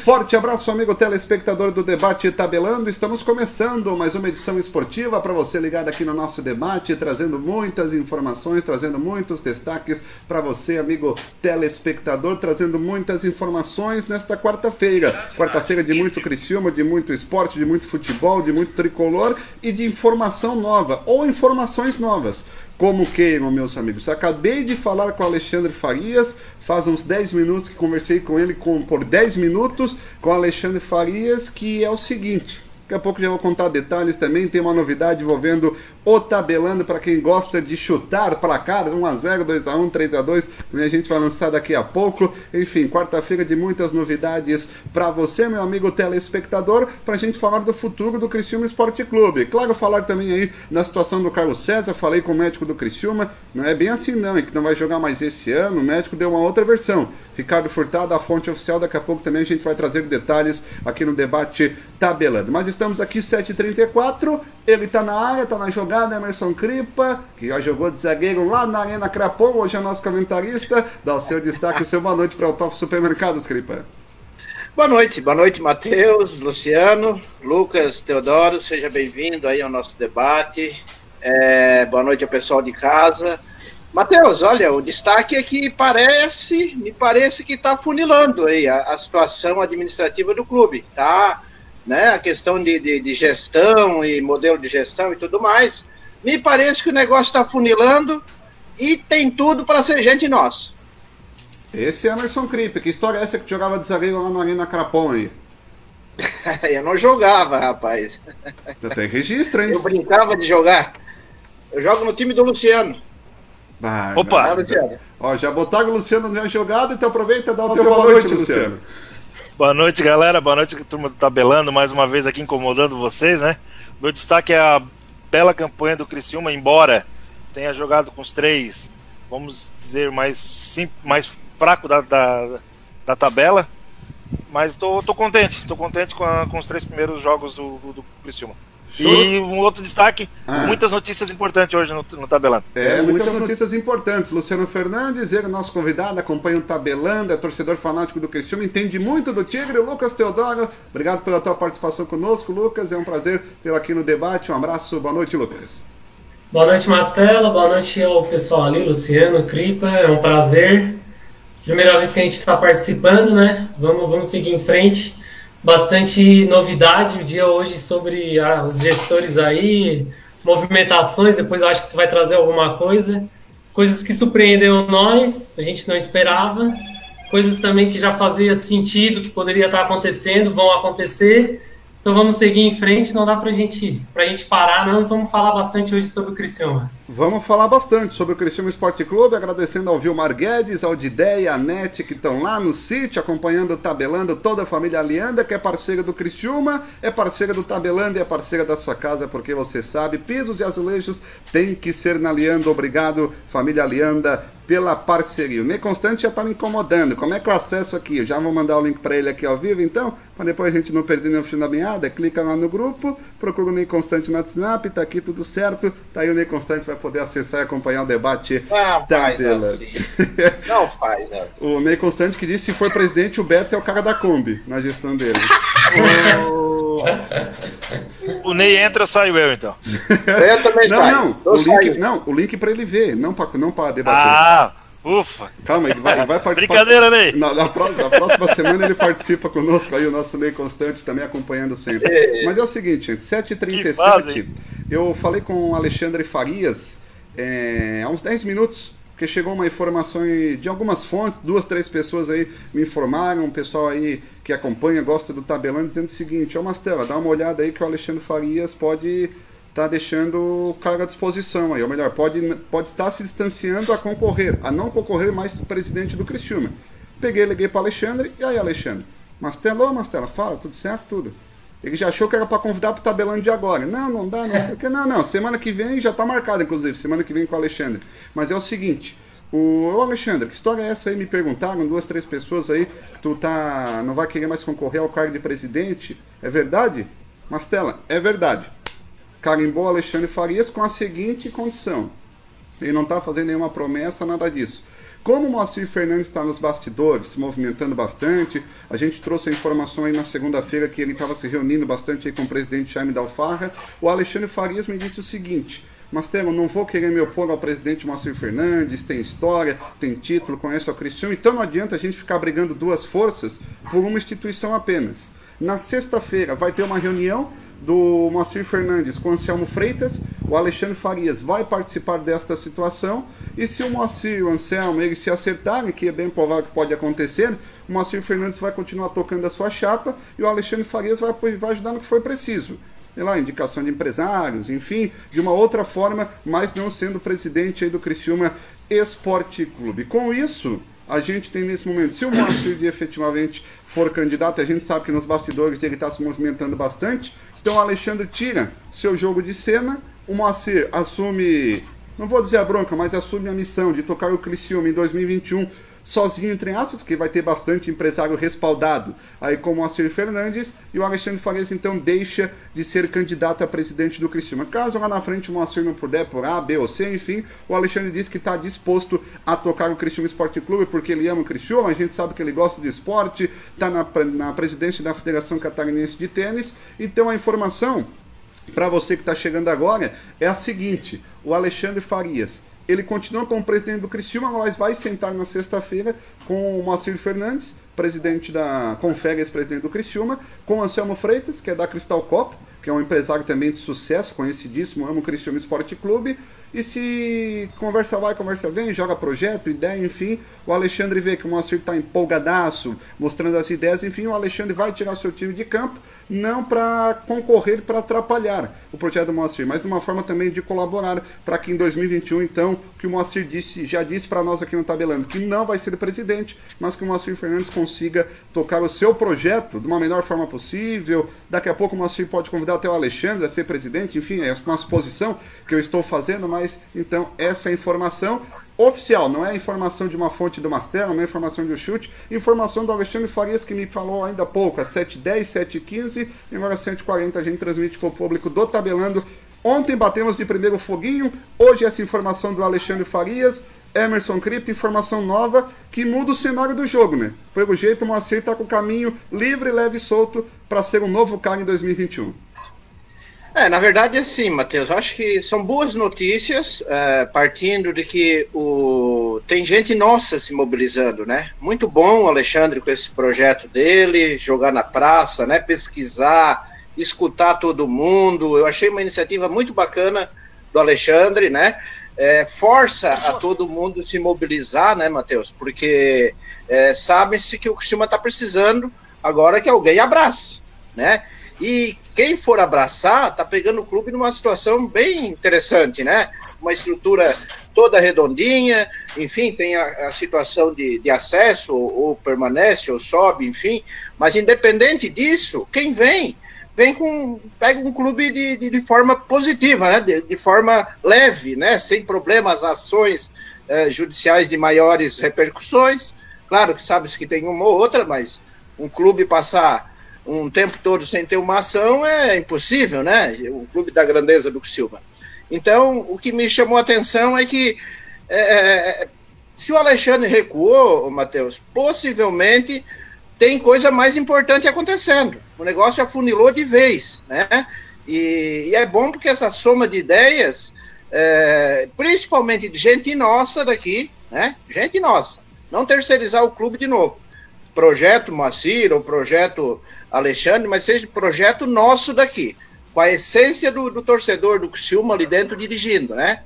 Forte abraço, amigo telespectador do Debate Tabelando. Estamos começando mais uma edição esportiva para você ligado aqui no nosso debate, trazendo muitas informações, trazendo muitos destaques para você, amigo telespectador, trazendo muitas informações nesta quarta-feira. Quarta-feira de muito Criciúma, de muito esporte, de muito futebol, de muito tricolor e de informação nova ou informações novas. Como que, meus amigos? Acabei de falar com o Alexandre Farias, faz uns 10 minutos que conversei com ele com, por 10 minutos com o Alexandre Farias, que é o seguinte. Daqui a pouco já vou contar detalhes também. Tem uma novidade envolvendo o tabelando para quem gosta de chutar placar 1x0, 2x1, 3x2. Também a gente vai lançar daqui a pouco. Enfim, quarta-feira de muitas novidades para você, meu amigo telespectador, para a gente falar do futuro do Criciúma Esporte Clube. Claro, falar também aí da situação do Carlos César. Falei com o médico do Criciúma. Não é bem assim, não, é que não vai jogar mais esse ano. O médico deu uma outra versão. Ricardo Furtado, a fonte oficial. Daqui a pouco também a gente vai trazer detalhes aqui no debate tabelando. Mas estamos aqui 7h34. Ele está na área, está na jogada, Emerson Cripa, que já jogou de zagueiro lá na Arena Crapom, hoje é nosso comentarista. Dá o seu destaque, o seu boa noite para o Top Supermercados, Cripa. Boa noite, boa noite, Matheus, Luciano, Lucas, Teodoro, seja bem-vindo aí ao nosso debate. É, boa noite ao pessoal de casa. Matheus, olha, o destaque é que parece, me parece que está funilando aí a, a situação administrativa do clube, tá? Né, a questão de, de, de, gestão e modelo de gestão e tudo mais, me parece que o negócio está funilando e tem tudo para ser gente nossa. Esse é Emerson Kripe, que história é essa que jogava de zagueiro lá na Arena Crapon aí? eu não jogava, rapaz. Já tem registro, hein? Eu brincava de jogar. Eu jogo no time do Luciano. Opa! Luciano. Ó, já botaram o Luciano na jogada, então aproveita e dá o teu boa, boa noite, noite Luciano. Luciano. Boa noite, galera. Boa noite, turma do Tabelando, mais uma vez aqui incomodando vocês, né? Meu destaque é a bela campanha do Criciúma, embora tenha jogado com os três, vamos dizer, mais, sim, mais fraco da, da, da tabela. Mas tô, tô contente, tô contente com, a, com os três primeiros jogos do, do, do Criciúma. E um outro destaque, ah. muitas notícias importantes hoje no, no Tabelando. É, muitas notícias importantes. Luciano Fernandes, ele é nosso convidado, acompanha o Tabelando, é torcedor fanático do Cristiano, entende muito do Tigre. Lucas Teodoro, obrigado pela tua participação conosco, Lucas. É um prazer tê-lo aqui no debate. Um abraço, boa noite, Lucas. Boa noite, Mastela. Boa noite ao pessoal ali, Luciano, Cripa. É um prazer. Primeira vez que a gente está participando, né? Vamos, vamos seguir em frente bastante novidade o dia hoje sobre ah, os gestores aí, movimentações, depois eu acho que tu vai trazer alguma coisa, coisas que surpreenderam nós, a gente não esperava, coisas também que já fazia sentido que poderia estar acontecendo, vão acontecer, então vamos seguir em frente, não dá pra gente, pra gente parar, não. Vamos falar bastante hoje sobre o Criciúma. Vamos falar bastante sobre o Criciúma Esporte Clube, agradecendo ao Vilmar Guedes, ao Dideia, a Nete, que estão lá no sítio, acompanhando, tabelando toda a família Alianda, que é parceira do Criciúma, é parceira do Tabelando e é parceira da sua casa, porque você sabe, pisos e azulejos tem que ser na Alianda. Obrigado, família Alianda, pela parceria. O Ney Constante já está me incomodando. Como é que eu acesso aqui? Eu já vou mandar o link para ele aqui ao vivo, então, para depois a gente não perder nenhum fim da meada. Clica lá no grupo, procura o Ney Constante no WhatsApp, tá aqui tudo certo. Tá aí o Ney Constante vai poder acessar e acompanhar o debate ah, da faz assim. Não faz assim. O Ney Constante que disse se for presidente, o Beto é o cara da Kombi na gestão dele. o Ney entra, saio eu então. Eu também não, saio. Não, o link, não, o link para ele ver, não para não para debater. Ah, ufa. Calma, ele vai, ele vai participar. Brincadeira, Ney. Na, na, próxima, na, próxima semana ele participa conosco aí, o nosso Ney Constante também acompanhando sempre. É. Mas é o seguinte, gente, 7h37, eu falei com o Alexandre Farias é, há uns 10 minutos porque chegou uma informação de algumas fontes, duas, três pessoas aí me informaram, um pessoal aí que acompanha, gosta do tabelão, dizendo o seguinte, ó Mastela, dá uma olhada aí que o Alexandre Farias pode estar tá deixando o à disposição aí, ou melhor, pode, pode estar se distanciando a concorrer, a não concorrer mais presidente do Cristiúma. Peguei, liguei para Alexandre, e aí Alexandre? Mastela, ô Mastela, fala, tudo certo? Tudo. Ele já achou que era para convidar para o tabelão de agora. Não, não dá, não sei o que. Não, não. Semana que vem já está marcado, inclusive. Semana que vem com o Alexandre. Mas é o seguinte. O Ô Alexandre, que história é essa aí? Me perguntaram, duas, três pessoas aí, tu tá, não vai querer mais concorrer ao cargo de presidente. É verdade? Mastela, é verdade. Carimbou Alexandre Farias com a seguinte condição. Ele não está fazendo nenhuma promessa, nada disso. Como o Moacir Fernandes está nos bastidores, se movimentando bastante, a gente trouxe a informação aí na segunda-feira que ele estava se reunindo bastante aí com o presidente Jaime Dalfarra, o Alexandre Farias me disse o seguinte, Mastelo, não vou querer me opor ao presidente Moacir Fernandes, tem história, tem título, conhece o Cristiano, então não adianta a gente ficar brigando duas forças por uma instituição apenas. Na sexta-feira vai ter uma reunião do Moacir Fernandes com Anselmo Freitas, o Alexandre Farias vai participar desta situação, e se o Moacir e o Anselmo eles se acertarem, que é bem provável que pode acontecer, o Moacir Fernandes vai continuar tocando a sua chapa e o Alexandre Farias vai, vai ajudar no que for preciso sei lá, indicação de empresários, enfim, de uma outra forma, mas não sendo presidente do Criciúma Esporte Clube. Com isso, a gente tem nesse momento, se o Moacir efetivamente for candidato, a gente sabe que nos bastidores ele está se movimentando bastante, então o Alexandre tira seu jogo de cena, o Moacir assume, não vou dizer a bronca, mas assume a missão de tocar o Criciúma em 2021 sozinho, entre aspas, porque vai ter bastante empresário respaldado, aí como o Acir Fernandes, e o Alexandre Farias então deixa de ser candidato a presidente do Criciúma. Caso lá na frente o Moacir não puder por A, B ou C, enfim, o Alexandre diz que está disposto a tocar o Criciúma Esporte Clube porque ele ama o Criciúma, a gente sabe que ele gosta de esporte, está na, na presidência da Federação Catarinense de Tênis, então a informação para você que está chegando agora é a seguinte: o Alexandre Farias ele continua como presidente do Criciúma, mas vai sentar na sexta-feira com o Moacir Fernandes, presidente da Confere, ex-presidente do Criciúma, com o Anselmo Freitas, que é da Cristal Cop, que é um empresário também de sucesso, conhecidíssimo, ama o Criciúma Esporte Clube, e se conversa vai, conversa vem, joga projeto, ideia, enfim, o Alexandre vê que o Moacir está empolgadaço, mostrando as ideias, enfim, o Alexandre vai tirar seu time de campo, não para concorrer, para atrapalhar o projeto do Moacir, mas de uma forma também de colaborar para que em 2021, então, que o Moacir disse, já disse para nós aqui no Tabelando, que não vai ser presidente, mas que o Moacir Fernandes consiga tocar o seu projeto de uma melhor forma possível. Daqui a pouco o Moacir pode convidar até o Alexandre a ser presidente, enfim, é uma suposição que eu estou fazendo, mas mas então essa é informação oficial, não é informação de uma fonte do Mastelo, não é informação de um chute, informação do Alexandre Farias que me falou ainda há pouco, às 7h10, 7h15 e agora às 7h40 a gente transmite para o público do Tabelando. Ontem batemos de primeiro foguinho, hoje essa informação do Alexandre Farias, Emerson Kripp, informação nova que muda o cenário do jogo, né? Pelo jeito o Moacir está com o caminho livre, leve e solto para ser um novo cara em 2021. É, na verdade, assim, Matheus, acho que são boas notícias, é, partindo de que o... tem gente nossa se mobilizando, né? Muito bom o Alexandre com esse projeto dele, jogar na praça, né? Pesquisar, escutar todo mundo. Eu achei uma iniciativa muito bacana do Alexandre, né? É, força a todo mundo se mobilizar, né, Matheus? Porque é, sabe-se que o Cristina está precisando agora que alguém abrace, né? E quem for abraçar está pegando o clube numa situação bem interessante, né? Uma estrutura toda redondinha, enfim, tem a, a situação de, de acesso, ou, ou, permanece, ou sobe, enfim. Mas independente disso, quem vem, vem com. pega um clube de, de, de forma positiva, né? De, de, forma leve, né? Sem problemas, ações eh, judiciais de maiores repercussões. Claro que sabe-se que tem uma ou outra, mas um clube passar um tempo todo sem ter uma ação é impossível, né? O clube da grandeza do Silva. Então, o que me chamou a atenção é que é, é, se o Alexandre recuou, Matheus, possivelmente tem coisa mais importante acontecendo. O negócio afunilou de vez, né? E, e é bom porque essa soma de ideias, é, principalmente de gente nossa daqui, né? Gente nossa, não terceirizar o clube de novo. Projeto Moacir ou projeto Alexandre, mas seja projeto nosso daqui, com a essência do, do torcedor do Criciúma ali dentro dirigindo, né?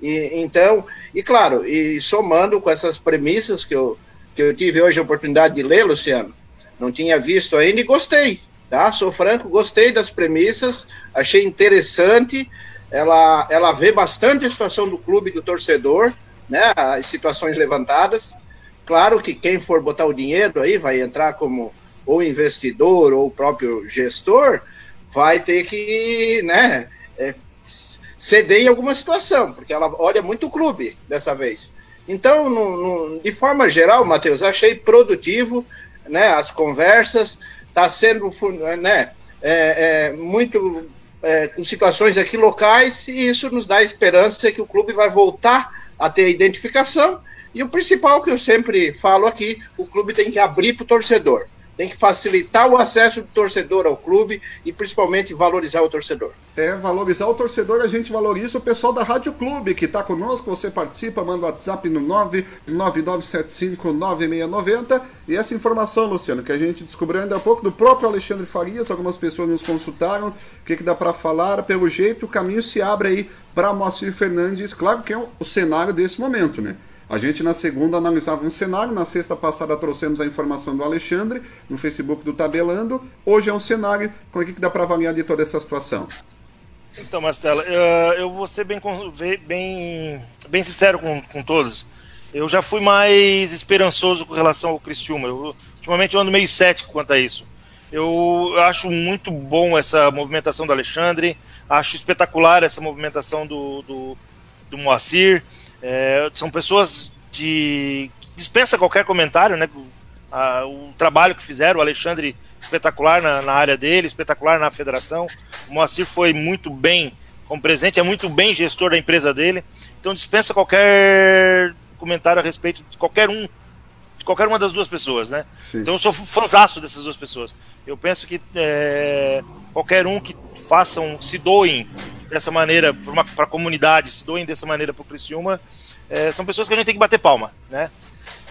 E, então, e claro, e somando com essas premissas que eu, que eu tive hoje a oportunidade de ler, Luciano, não tinha visto ainda e gostei, tá? Sou franco, gostei das premissas, achei interessante, ela, ela vê bastante a situação do clube do torcedor, né? As situações levantadas. Claro que quem for botar o dinheiro aí vai entrar como ou investidor ou o próprio gestor vai ter que né, é, ceder em alguma situação, porque ela olha muito o clube dessa vez. Então, no, no, de forma geral, Matheus, achei produtivo né, as conversas, está sendo né, é, é, muito é, com situações aqui locais, e isso nos dá esperança que o clube vai voltar a ter identificação E o principal que eu sempre falo aqui, o clube tem que abrir para o torcedor tem que facilitar o acesso do torcedor ao clube e principalmente valorizar o torcedor. É, valorizar o torcedor, a gente valoriza o pessoal da Rádio Clube que está conosco, você participa, manda o WhatsApp no 999759690 e essa informação, Luciano, que a gente descobriu ainda há pouco do próprio Alexandre Farias, algumas pessoas nos consultaram, o que, que dá para falar, pelo jeito o caminho se abre aí para Moacir Fernandes, claro que é o cenário desse momento, né? A gente na segunda analisava um cenário, na sexta passada trouxemos a informação do Alexandre no Facebook do Tabelando. Hoje é um cenário, como é que dá para avaliar de toda essa situação? Então, Marcelo, eu vou ser bem, bem, bem sincero com, com todos. Eu já fui mais esperançoso com relação ao Criciúma. Eu, ultimamente eu ando meio cético quanto a isso. Eu acho muito bom essa movimentação do Alexandre, acho espetacular essa movimentação do, do, do Moacir. É, são pessoas de dispensa qualquer comentário, né? A, o trabalho que fizeram, o Alexandre espetacular na, na, área dele, espetacular na federação. O Moacir foi muito bem como presidente, é muito bem gestor da empresa dele. Então dispensa qualquer comentário a respeito de qualquer um, de qualquer uma das duas pessoas, né? Sim. Então eu sou fãzaço dessas duas pessoas. Eu penso que é, qualquer um que façam, se doem dessa maneira para a comunidade, se doem dessa maneira para o Criciúma, é, são pessoas que a gente tem que bater palma, né?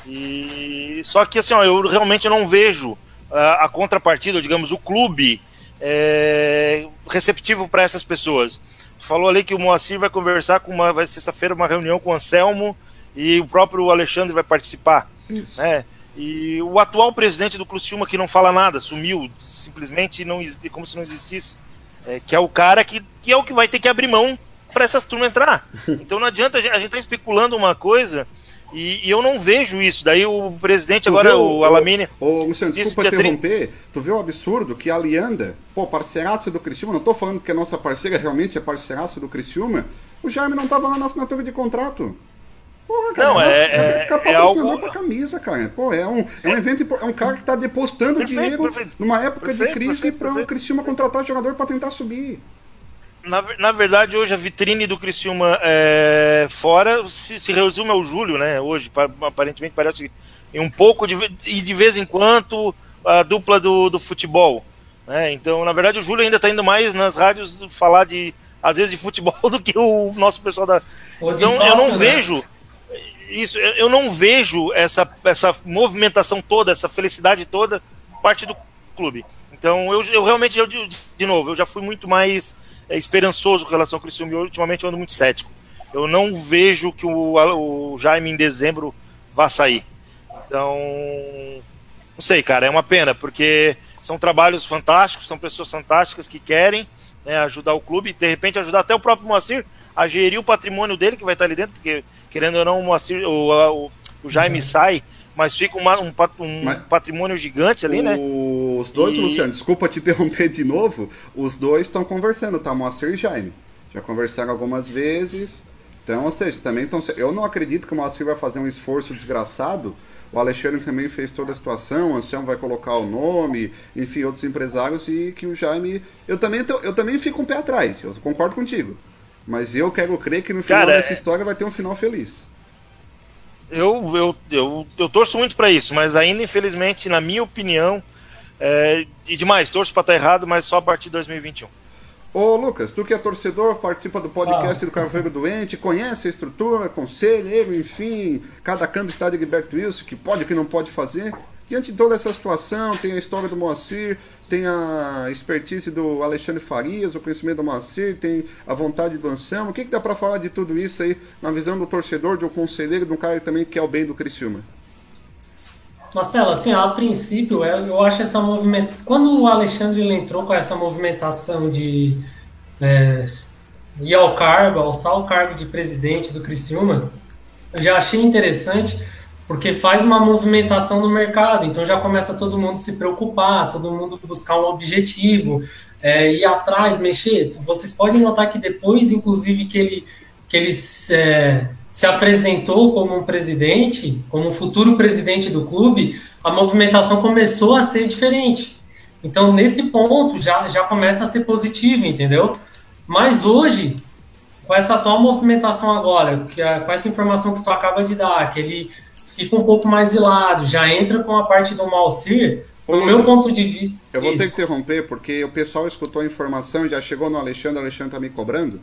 E só que assim, ó, eu realmente não vejo a, a contrapartida, digamos, o clube é, receptivo para essas pessoas. Tu falou ali que o Moacir vai conversar com uma, vai sexta-feira uma reunião com o Anselmo e o próprio Alexandre vai participar, Isso. né? E o atual presidente do Criciúma que não fala nada, sumiu, simplesmente não como se não existisse é, que é o cara que, que é o que vai ter que abrir mão para essas turmas entrar. Então não adianta a gente estar tá especulando uma coisa e, e, eu não vejo isso. Daí o presidente tu agora, o, o Alamine. Ô, Luciano, desculpa interromper. Tri... Tu vê o absurdo que a Alianda, pô, parceiraça do Criciúma, não tô falando que a nossa parceira realmente é parceiraça do Criciúma, o Jaime não tava lá na assinatura de contrato. Porra, cara, não, é, é, é, é, é algo... pra camisa, cara. Pô, é um, é um evento, é um cara que tá depositando perfeito, dinheiro perfeito. numa época perfeito, de crise para o Criciúma contratar jogador para tentar subir. Na, na verdade, hoje a vitrine do Criciúma é, fora se, se resume ao Júlio, né? Hoje, aparentemente, parece um pouco de, e de vez em quando a dupla do, do futebol. Né? Então, na verdade, o Júlio ainda está indo mais nas rádios falar de, às vezes, de futebol do que o nosso pessoal da. Então, eu não né? vejo isso, eu não vejo essa, essa movimentação toda, essa felicidade toda, parte do clube. Então, eu, eu realmente, eu, de, novo, eu já fui muito mais é, esperançoso com relação ao Criciúma e ultimamente eu ando muito cético. Eu não vejo que o, o Jaime em dezembro vá sair. Então, não sei, cara, é uma pena, porque são trabalhos fantásticos, são pessoas fantásticas que querem né, ajudar o clube, de repente ajudar até o próprio Moacir a gerir o patrimônio dele, que vai estar ali dentro, porque querendo ou não, o, Moacir, o, o, o Jaime uhum. sai, mas fica uma, um, um mas patrimônio gigante ali, né? Os dois, e... Luciano, desculpa te interromper de novo, os dois estão conversando, tá? Moacir e Jaime. Já conversaram algumas vezes. Então, ou seja, também estão. Eu não acredito que o Moacir vai fazer um esforço desgraçado o Alexandre também fez toda a situação, o Anselmo vai colocar o nome, enfim, outros empresários, e que o Jaime. Eu também, tô, eu também fico um pé atrás, eu concordo contigo. Mas eu quero crer que no final Cara, dessa é- história vai ter um final feliz. Eu, eu, eu, eu torço muito para isso, mas ainda, infelizmente, na minha opinião, é, e demais, torço para estar errado, mas só a partir de 2021. Ô Lucas, tu que é torcedor, participa do podcast ah. do Carvalho Doente, conhece a estrutura, conselheiro, enfim, cada canto está de Gilberto Wilson, que pode que não pode fazer. Diante de toda essa situação, tem a história do Moacir, tem a expertise do Alexandre Farias, o conhecimento do Moacir, tem a vontade do Anselmo. O que, que dá para falar de tudo isso aí, na visão do torcedor, de um conselheiro, de um cara também que é o bem do Criciúma? Marcelo, assim, a princípio, é, eu acho essa movimentação. Quando o Alexandre entrou com essa movimentação de é, ir ao cargo, alçar o cargo de presidente do Criciúma, eu já achei interessante, porque faz uma movimentação no mercado, então já começa todo mundo se preocupar, todo mundo buscar um objetivo, é, ir atrás, mexer. Vocês podem notar que depois, inclusive, que ele, que eles. É, se apresentou como um presidente, como um futuro presidente do clube, a movimentação começou a ser diferente. Então, nesse ponto, já, já começa a ser positivo, entendeu? Mas hoje, com essa atual movimentação agora, que a, com essa informação que tu acaba de dar, que ele fica um pouco mais de lado, já entra com a parte do Malcir, no meu ponto de vista. Eu vou isso. ter que interromper, porque o pessoal escutou a informação, já chegou no Alexandre, o Alexandre tá me cobrando.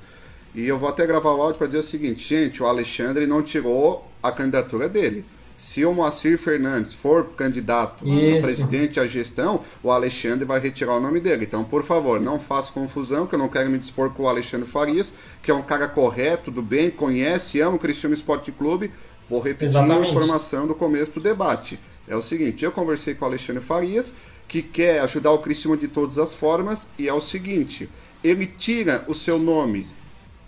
E eu vou até gravar o áudio para dizer o seguinte, gente, o Alexandre não tirou a candidatura dele. Se o Moacir Fernandes for candidato a presidente à gestão, o Alexandre vai retirar o nome dele. Então, por favor, não faça confusão, que eu não quero me dispor com o Alexandre Farias, que é um cara correto, do bem, conhece, ama o Cristiano Esporte Clube. Vou repetir Exatamente. a informação do começo do debate. É o seguinte, eu conversei com o Alexandre Farias, que quer ajudar o Cristiano de todas as formas, e é o seguinte, ele tira o seu nome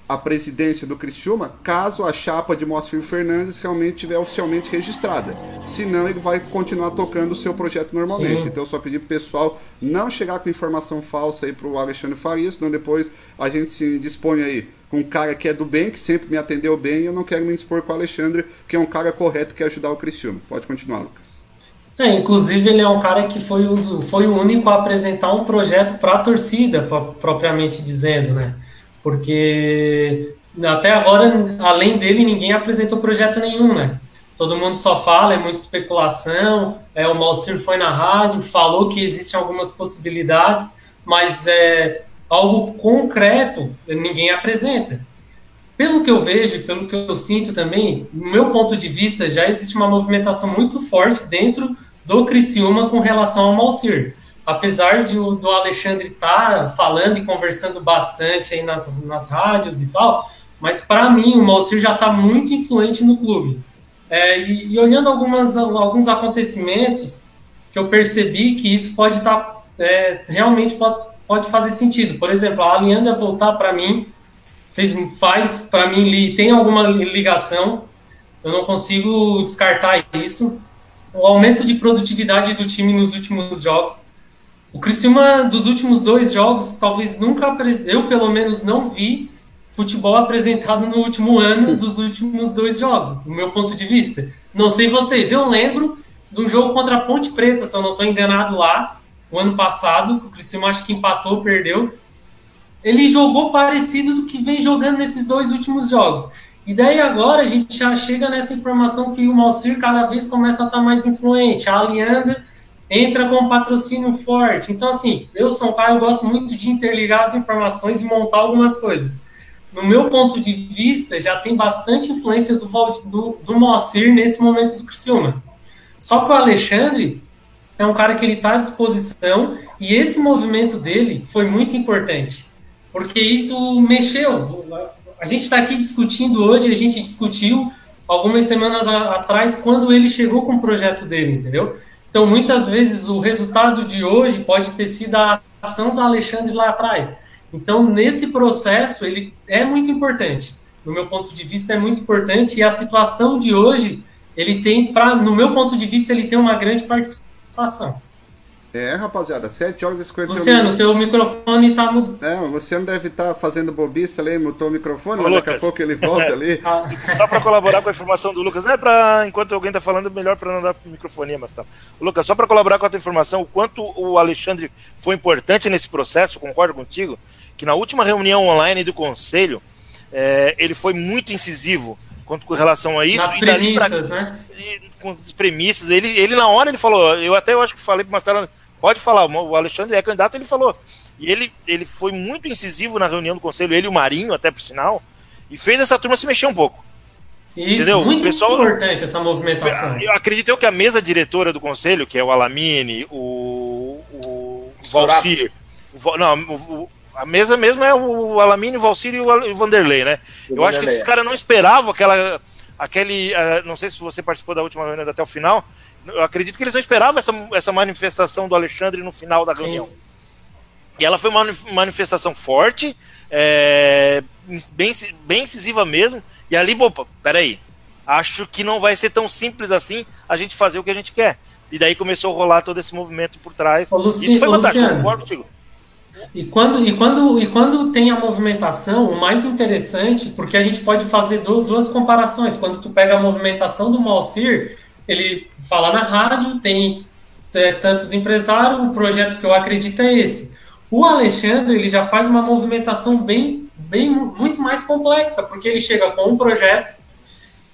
a presidência do Criciúma caso a chapa de Moacir Fernandes realmente estiver oficialmente registrada. Senão ele vai continuar tocando o seu projeto normalmente. Sim. Então eu só pedi pro pessoal não chegar com informação falsa aí pro Alexandre Farias, senão depois a gente se dispõe aí com um cara que é do bem, que sempre me atendeu bem, e eu não quero me dispor com o Alexandre, que é um cara correto que quer ajudar o Criciúma. Pode continuar, Lucas. É, inclusive ele é um cara que foi o, foi o único a apresentar um projeto para a torcida, propriamente dizendo, né? Porque até agora, além dele, ninguém apresentou projeto nenhum, né? Todo mundo só fala, é muita especulação. É, o Malcir foi na rádio, falou que existem algumas possibilidades, mas é, algo concreto ninguém apresenta. Pelo que eu vejo, pelo que eu sinto também, no meu ponto de vista, já existe uma movimentação muito forte dentro do Criciúma com relação ao Malcir apesar de, do Alexandre estar tá falando e conversando bastante aí nas, nas rádios e tal, mas para mim o Malcir já está muito influente no clube. É, e, e, olhando algumas, alguns acontecimentos, que eu percebi que isso pode estar, tá, é, realmente pode, pode fazer sentido. Por exemplo, a Alianda voltar para mim, fez, faz para mim, li, tem alguma ligação, eu não consigo descartar isso. O aumento de produtividade do time nos últimos jogos, o Criciúma, dos últimos dois jogos, talvez nunca, eu pelo menos não vi futebol apresentado no último ano dos últimos dois jogos, do meu ponto de vista. Não sei vocês, eu lembro do jogo contra a Ponte Preta, se eu não estou enganado lá, o ano passado, o Criciúma acho que empatou, perdeu. Ele jogou parecido do que vem jogando nesses dois últimos jogos. E daí agora a gente já chega nessa informação que o Malcir cada vez começa a estar tá mais influente. A Alianda entra com patrocínio forte. Então, assim, eu sou um cara, eu gosto muito de interligar as informações e montar algumas coisas. No meu ponto de vista, já tem bastante influência do, do, do Moacir nesse momento do Criciúma. Só que o Alexandre é um cara que ele está à disposição e esse movimento dele foi muito importante, porque isso mexeu. A gente está aqui discutindo hoje, a gente discutiu algumas semanas atrás quando ele chegou com o projeto dele, entendeu? Então, muitas vezes, o resultado de hoje pode ter sido a ação do Alexandre lá atrás. Então, nesse processo, ele é muito importante. No meu ponto de vista, é muito importante. E a situação de hoje, ele tem, pra, no meu ponto de vista, ele tem uma grande participação. É, rapaziada, 7 horas e 51 Luciano, teu microfone tá mudando. É, o Luciano deve estar tá fazendo bobiça ali, mutou o microfone, Ô, mas Lucas. daqui a pouco ele volta ali. Ah. Só para colaborar com a informação do Lucas, não é para, enquanto alguém tá falando, melhor para não dar microfone, mas tá. Lucas, só para colaborar com a tua informação, o quanto o Alexandre foi importante nesse processo, concordo contigo, que na última reunião online do Conselho, é, ele foi muito incisivo quanto com relação a isso. Nas premissas, pra, né? Com as premissas. Ele, ele, na hora, ele falou, eu até eu acho que falei para Marcelo, pode falar, o Alexandre é candidato, ele falou. E ele, ele foi muito incisivo na reunião do conselho, ele e o Marinho, até por sinal, e fez essa turma se mexer um pouco. Isso, Entendeu? muito pessoal, importante essa movimentação. Eu acredito que a mesa diretora do conselho, que é o Alamine, o, o Valcir, o, não, o, a mesa mesmo é o Alamine, o Valcir e o Vanderlei, né? O eu Vanderlei. acho que esses caras não esperavam aquela. Aquele. Uh, não sei se você participou da última reunião até o final. Eu acredito que eles não esperavam essa, essa manifestação do Alexandre no final da reunião. Sim. E ela foi uma manifestação forte, é, bem, bem incisiva mesmo. E ali, opa, peraí. Acho que não vai ser tão simples assim a gente fazer o que a gente quer. E daí começou a rolar todo esse movimento por trás. Ô, Isso foi fantástico, concordo contigo. E quando, e, quando, e quando tem a movimentação, o mais interessante, porque a gente pode fazer duas comparações. Quando tu pega a movimentação do Malcir, ele fala na rádio, tem é, tantos empresários, o projeto que eu acredito é esse. O Alexandre, ele já faz uma movimentação bem, bem muito mais complexa, porque ele chega com um projeto,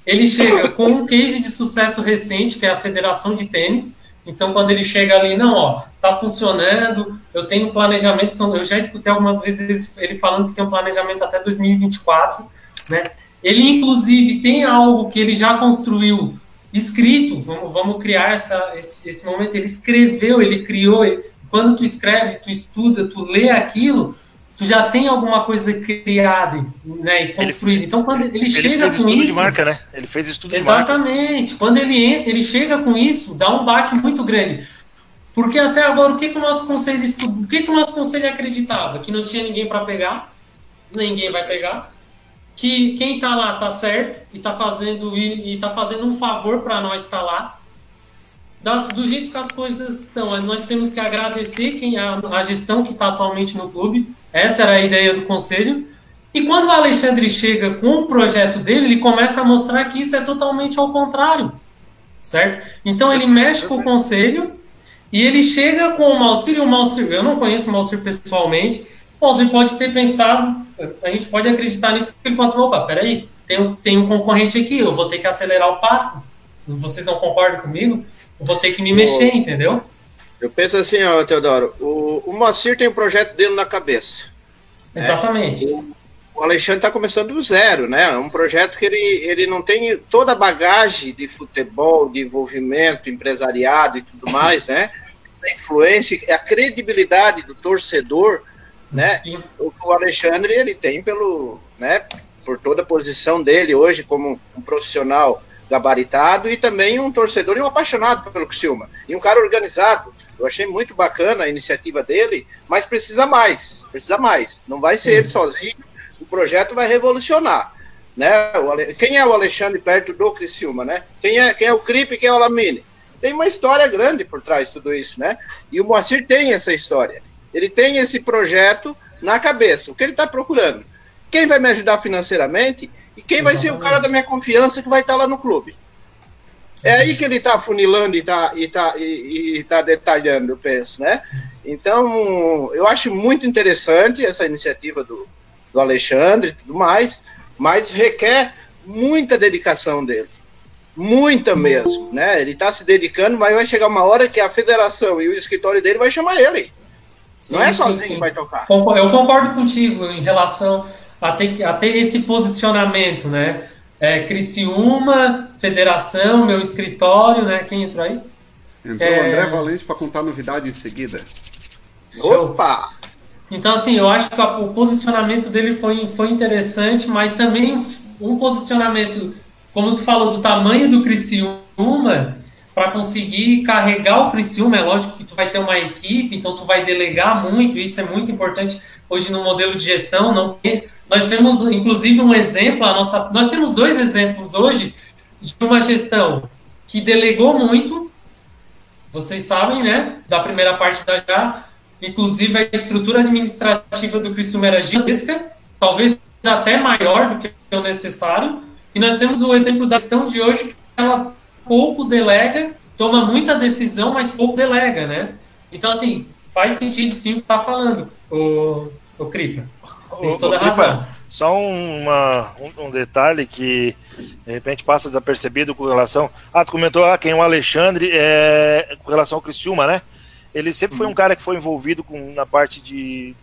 ele chega com um case de sucesso recente, que é a Federação de Tênis. Então, quando ele chega ali, não, ó, tá funcionando, eu tenho planejamento, eu já escutei algumas vezes ele falando que tem um planejamento até 2024, né? Ele, inclusive, tem algo que ele já construiu escrito, vamos, vamos criar essa, esse, esse momento, ele escreveu, ele criou, ele, quando tu escreve, tu estuda, tu lê aquilo, tu já tem alguma coisa criada né, e construída. Ele, então, quando ele, ele chega fez com estudo isso. de marca, né? Ele fez estudo exatamente, de marca. Quando ele entra, ele chega com isso, dá um baque muito grande. Porque até agora, o que, que o nosso conselho estudo, o que, que o nosso conselho acreditava? Que não tinha ninguém para pegar, ninguém vai pegar. Que quem está lá está certo e está fazendo e, está fazendo um favor para nós estar tá lá. Das, do jeito que as coisas estão, nós temos que agradecer quem a, a gestão que está atualmente no clube, essa era a ideia do conselho. E quando o Alexandre chega com o projeto dele, ele começa a mostrar que isso é totalmente ao contrário, certo? Então ele mexe com o conselho e ele chega com o Malcir, e o Malcir, eu não conheço o Malcir pessoalmente, o Malcir pode ter pensado, a gente pode acreditar nisso enquanto, opa, peraí, tem um, tem um concorrente aqui, eu vou ter que acelerar o passo, vocês não concordam comigo? Eu vou ter que me mexer, entendeu? Eu penso assim, ó, Teodoro, o, o Moacir tem um projeto dele na cabeça. Né? Exatamente. O, o Alexandre está começando do zero, né? É um projeto que ele, ele não tem toda a bagagem de futebol, de envolvimento, empresariado e tudo mais, né? A influência, a credibilidade do torcedor, né? Sim. O, o Alexandre ele tem pelo, né? Por toda a posição dele hoje como um profissional gabaritado e também um torcedor e um apaixonado pelo Criciúma. E um cara organizado. Eu achei muito bacana a iniciativa dele, mas precisa mais, precisa mais. Não vai ser ele sozinho, o projeto vai revolucionar. Né? Quem é o Alexandre perto do Criciúma, né? Quem é, quem é o Cripe, quem é o Lamine? Tem uma história grande por trás de tudo isso, né? E o Moacir tem essa história. Ele tem esse projeto na cabeça. O que ele está procurando? Quem vai me ajudar financeiramente e quem Exatamente. vai ser o cara da minha confiança que vai estar lá no clube? É aí que ele está funilando e está e tá, e, e tá detalhando, eu penso, né? Então, eu acho muito interessante essa iniciativa do, do Alexandre e tudo mais, mas requer muita dedicação dele. Muita mesmo, né? Ele está se dedicando, mas vai chegar uma hora que a federação e o escritório dele vai chamar ele. Sim, Não é sozinho sim, sim. que vai tocar. Eu concordo contigo em relação a ter, a ter esse posicionamento, né? É, Criciúma, Federação, meu escritório, né? Quem entrou aí? Entrou é... o André Valente para contar novidade em seguida. Opa! Então, assim, eu acho que o posicionamento dele foi, foi interessante, mas também um posicionamento, como tu falou, do tamanho do Criciúma, para conseguir carregar o Criciúma, é lógico que tu vai ter uma equipe, então tu vai delegar muito, isso é muito importante hoje no modelo de gestão, não nós temos inclusive um exemplo, a nossa, nós temos dois exemplos hoje de uma gestão que delegou muito, vocês sabem, né, da primeira parte da já, inclusive a estrutura administrativa do Criciúma era gigantesca, talvez até maior do que o necessário, e nós temos o exemplo da gestão de hoje que ela pouco delega, toma muita decisão, mas pouco delega, né? Então, assim, faz sentido sim o que está falando, o, o Cripa. Tem toda a razão. Só uma, um, um, detalhe que de repente passa desapercebido com relação. Ah, tu comentou ah, quem é o Alexandre é, com relação ao Criciúma, né? Ele sempre foi um uhum. cara que foi envolvido com, na parte de,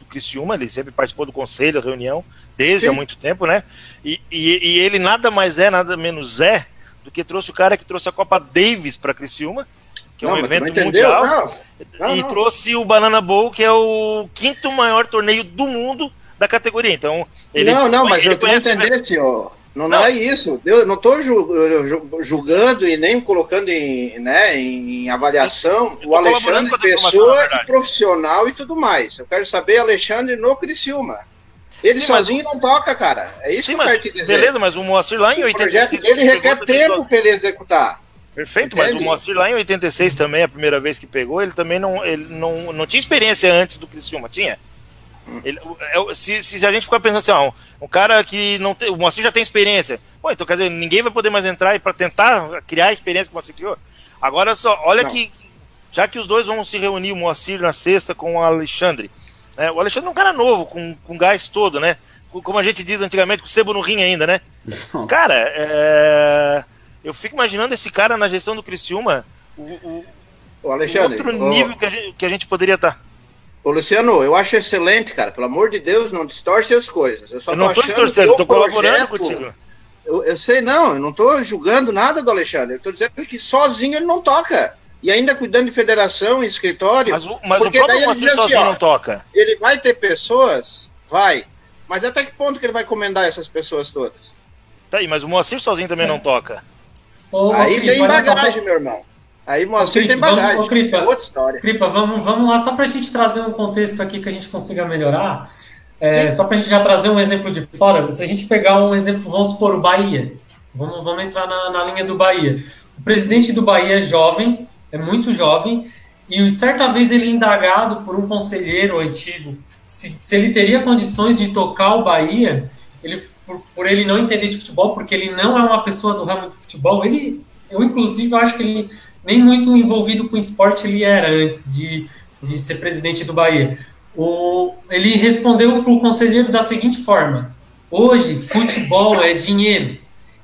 do Criciúma, ele sempre participou do conselho, da reunião, desde Sim. há muito tempo, né? E, e, e, ele nada mais é, nada menos é, do que trouxe o cara que trouxe a Copa Davis para Criciúma, que é um evento mundial, não. Não, e não. trouxe o Banana Bowl, que é o quinto maior torneio do mundo da categoria. Então, ele Não, não, mas eu queria entender, senhor. Não, não, é isso. Eu não estou julgando e nem colocando em, né, em avaliação o Alexandre pessoa e profissional e tudo mais. Eu quero saber Alexandre no Criciúma. Ele Sim, sozinho mas... não toca, cara. É isso Sim, que eu quero te dizer. Beleza, mas o Moacir lá em 86... O projeto dele requer tempo para ele executar. Perfeito, Entende? mas o Moacir lá em 86 também, a primeira vez que pegou, ele também não, ele não, não tinha experiência antes do Criciúma, tinha? Ele, é, se, se, a gente ficar pensando assim, ó, um cara que não tem. O Moacir já tem experiência. Pô, então quer dizer, ninguém vai poder mais entrar para tentar criar a experiência que o Moacir criou. Agora só, olha não. que. Já que os dois vão se reunir, o Moacir na sexta com o Alexandre. Né? O Alexandre é um cara novo, com, com gás todo, né? Como a gente diz antigamente, com sebo no rim ainda, né? Cara, é... eu fico imaginando esse cara na gestão do Criciúma, o, o, o Alexandre, outro nível que, a gente, que a gente poderia estar. Tá. Ô, Luciano, eu acho excelente, cara. Pelo amor de Deus, não distorce as coisas. Eu, só eu não tô, tô distorcendo, tô colaborando contigo. Eu, eu, sei, não, eu não tô julgando nada do Alexandre. Eu tô dizendo que sozinho ele não toca. E ainda cuidando de federação, escritório. Mas o, mas porque o próprio daí ele assim, sozinho ó, não toca. Ele vai ter pessoas? Vai. Mas até que ponto que ele vai comendar essas pessoas todas? Tá aí, mas o Moacir sozinho também é. não toca. Ô, aí tem bagagem, meu irmão. Aí Moacir tem bagagem. Vamos, ô, Cripa, é outra história. Cripa, vamos, vamos lá, só para a gente trazer um contexto aqui que a gente consiga melhorar. É, só para a gente já trazer um exemplo de fora, se a gente pegar um exemplo, vamos supor o Bahia. Vamos, vamos entrar na, na linha do Bahia. O presidente do Bahia é jovem, é muito jovem, e certa vez ele é indagado por um conselheiro antigo se, se ele teria condições de tocar o Bahia, ele, por, por, ele não entender de futebol, porque ele não é uma pessoa do ramo do futebol, ele, eu inclusive acho que ele nem muito envolvido com esporte ele era antes de, de ser presidente do Bahia. O, ele respondeu para o conselheiro da seguinte forma: hoje futebol é dinheiro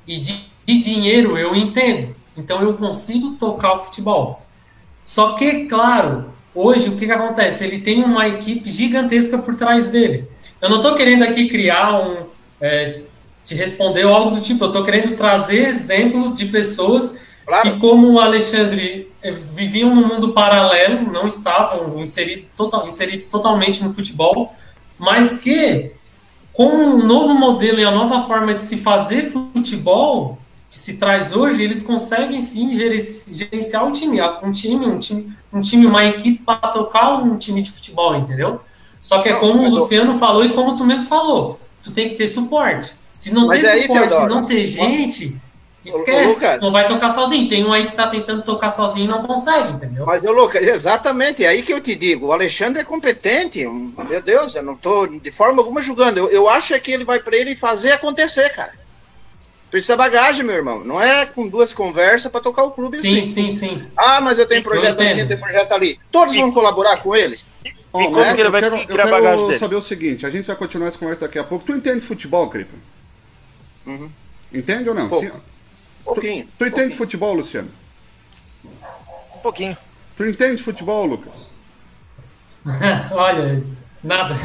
e de, de, dinheiro eu entendo, então eu consigo tocar o futebol. Só que, claro, hoje o que, que acontece? Ele tem uma equipe gigantesca por trás dele. Eu não estou querendo aqui criar um. É, te responder algo do tipo, eu estou querendo trazer exemplos de pessoas Claro. E como o Alexandre eh, viviam num mundo paralelo, não estavam inseridos, total, inseridos totalmente no futebol, mas que com o novo modelo e a nova forma de se fazer futebol que se traz hoje, eles conseguem sim gerenciar o time, um time, um time, um time, uma equipe para tocar um time de futebol, entendeu? Só que é como o Luciano eu... falou e como tu mesmo falou, tu tem que ter suporte. Se não mas ter aí, suporte, Teodoro, não ter gente, Esquece, Lucas, não vai tocar sozinho. Tem um aí que tá tentando tocar sozinho e não consegue, entendeu? Mas, ô Lucas, exatamente, é aí que eu te digo. O Alexandre é competente. Meu Deus, eu não tô de forma alguma julgando. Eu, eu acho é que ele vai para ele fazer acontecer, cara. Precisa bagagem, meu irmão. Não é com duas conversas para tocar o clube sim, assim. Sim, sim, Ah, mas eu tenho projeto assim, tem projeto ali. Todos e, vão colaborar com ele? Oh, né? eu quero, eu quero saber o seguinte, a gente vai continuar essa conversa daqui a pouco. Tu entende futebol, Cripa? Uhum. Entende ou não? Sim, pouquinho. Tu, tu entende pouquinho. futebol, Luciano? Um pouquinho. Tu entende futebol, Lucas? Olha, nada.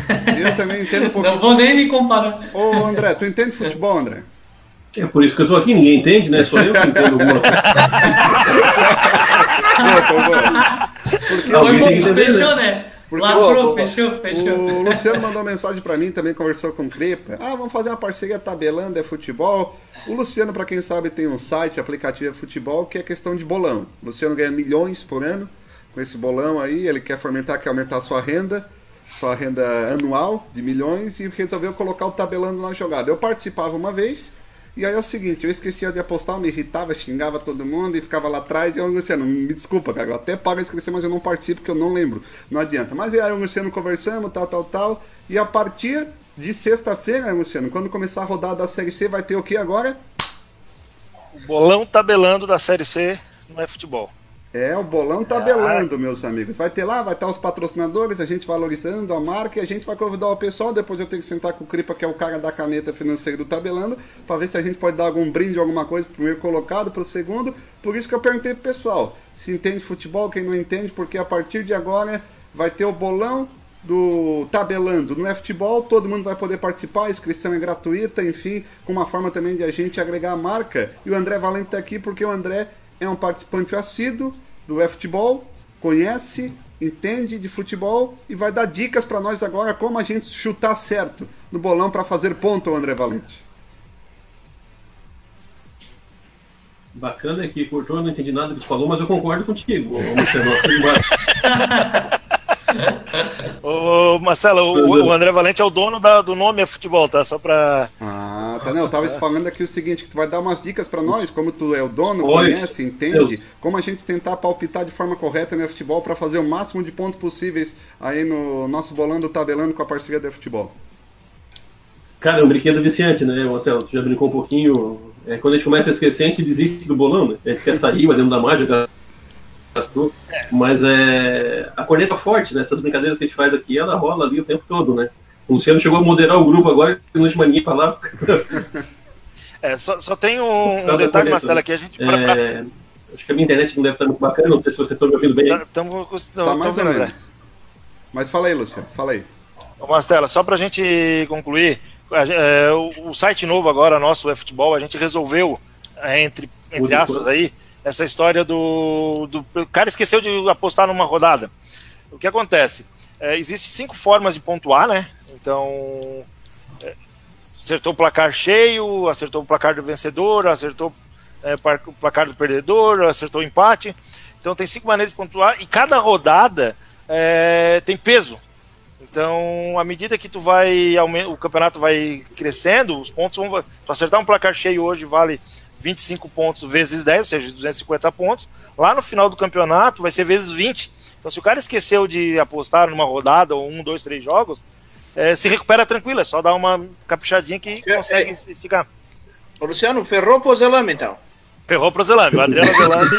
Eu também entendo um pouquinho. Não vou nem me comparar. Ô, André, tu entende futebol, André? É por isso que eu tô aqui, ninguém entende, né? Só eu que entendo alguma coisa. Porque Alguém fechou, né? Porque, Lacrou, fechou, fechou. O Luciano mandou mensagem para mim, também conversou com o Crepa. Ah, vamos fazer uma parceria tabelando, é futebol. O Luciano, para quem sabe, tem um site, aplicativo de futebol, que é questão de bolão. O Luciano ganha milhões por ano com esse bolão aí, ele quer fomentar, quer aumentar a sua renda, sua renda anual de milhões, e resolveu colocar o tabelando na jogada. Eu participava uma vez, e aí é o seguinte, eu esquecia de apostar, me irritava, xingava todo mundo e ficava lá atrás. E eu, Luciano, me desculpa, cara, eu até pago a inscrição, mas eu não participo porque eu não lembro. Não adianta. Mas aí o Luciano conversamos, tal, tal, tal. E a partir de sexta-feira, Luciano, quando começar a rodada da Série C, vai ter o que agora? O bolão tabelando da Série C não é futebol. É, o bolão tabelando, meus amigos. Vai ter lá, vai estar os patrocinadores, a gente valorizando a marca e a gente vai convidar o pessoal. Depois eu tenho que sentar com o Cripa, que é o cara da caneta financeira do tabelando, para ver se a gente pode dar algum brinde, alguma coisa pro primeiro colocado, pro segundo. Por isso que eu perguntei pro pessoal se entende futebol, quem não entende, porque a partir de agora vai ter o bolão do tabelando. Não é futebol, todo mundo vai poder participar, a inscrição é gratuita, enfim, com uma forma também de a gente agregar a marca. E o André Valente está aqui porque o André é um participante assíduo do futebol, conhece, entende de futebol e vai dar dicas para nós agora como a gente chutar certo no bolão para fazer ponto, André Valente. Bacana que cortou, não entendi nada que você falou, mas eu concordo contigo. Vamos ser Ô, Marcelo, o, o, André Valente é o dono da, do nome é futebol, tá? Só pra. Ah, tá, não. Eu tava falando aqui o seguinte: que tu vai dar umas dicas pra nós, como tu é o dono, conhece, entende, como a gente tentar palpitar de forma correta no futebol para fazer o máximo de pontos possíveis aí no nosso bolando tabelando com a parceria do futebol. Cara, é um brinquedo viciante, né, Marcelo? Tu já brincou um pouquinho. É, quando a gente começa a esquecer, a gente desiste do bolão, né? A gente quer sair, mas dentro da mágica gastou. Mas é, a corneta forte, né? Essas brincadeiras que a gente faz aqui, ela rola ali o tempo todo, né? O Luciano chegou a moderar o grupo agora, que não ninguém pra lá. É, só, só tem um, um detalhe, Marcelo, aqui a gente. Pra, pra... É, acho que a minha internet não deve estar muito bacana, não sei se vocês estão me ouvindo bem. Tá, tamo, Tá mais ou vendo, menos. Mas fala aí, Luciano, fala aí. Ô, Mastela, só pra gente concluir, é, o, o site novo agora, nosso, é futebol, a gente resolveu, é, entre, entre aspas aí, essa história do, do. O cara esqueceu de apostar numa rodada. O que acontece? É, Existem cinco formas de pontuar, né? Então. é, acertou o placar cheio, acertou o placar do vencedor, acertou é, o placar do perdedor, acertou o empate. Então tem cinco maneiras de pontuar e cada rodada é, tem peso. Então, à medida que tu vai o campeonato vai crescendo, os pontos vão. Tu acertar um placar cheio hoje vale 25 pontos vezes 10, ou seja, 250 pontos. Lá no final do campeonato vai ser vezes 20. Então, se o cara esqueceu de apostar numa rodada ou um, dois, três jogos, eh, se recupera tranquilo, é só dar uma caprichadinha que É, consegue é. esticar. Ô, Luciano, ferrou pro Zelame, então. Ferrou pro Zelame, o Adriano Zelame,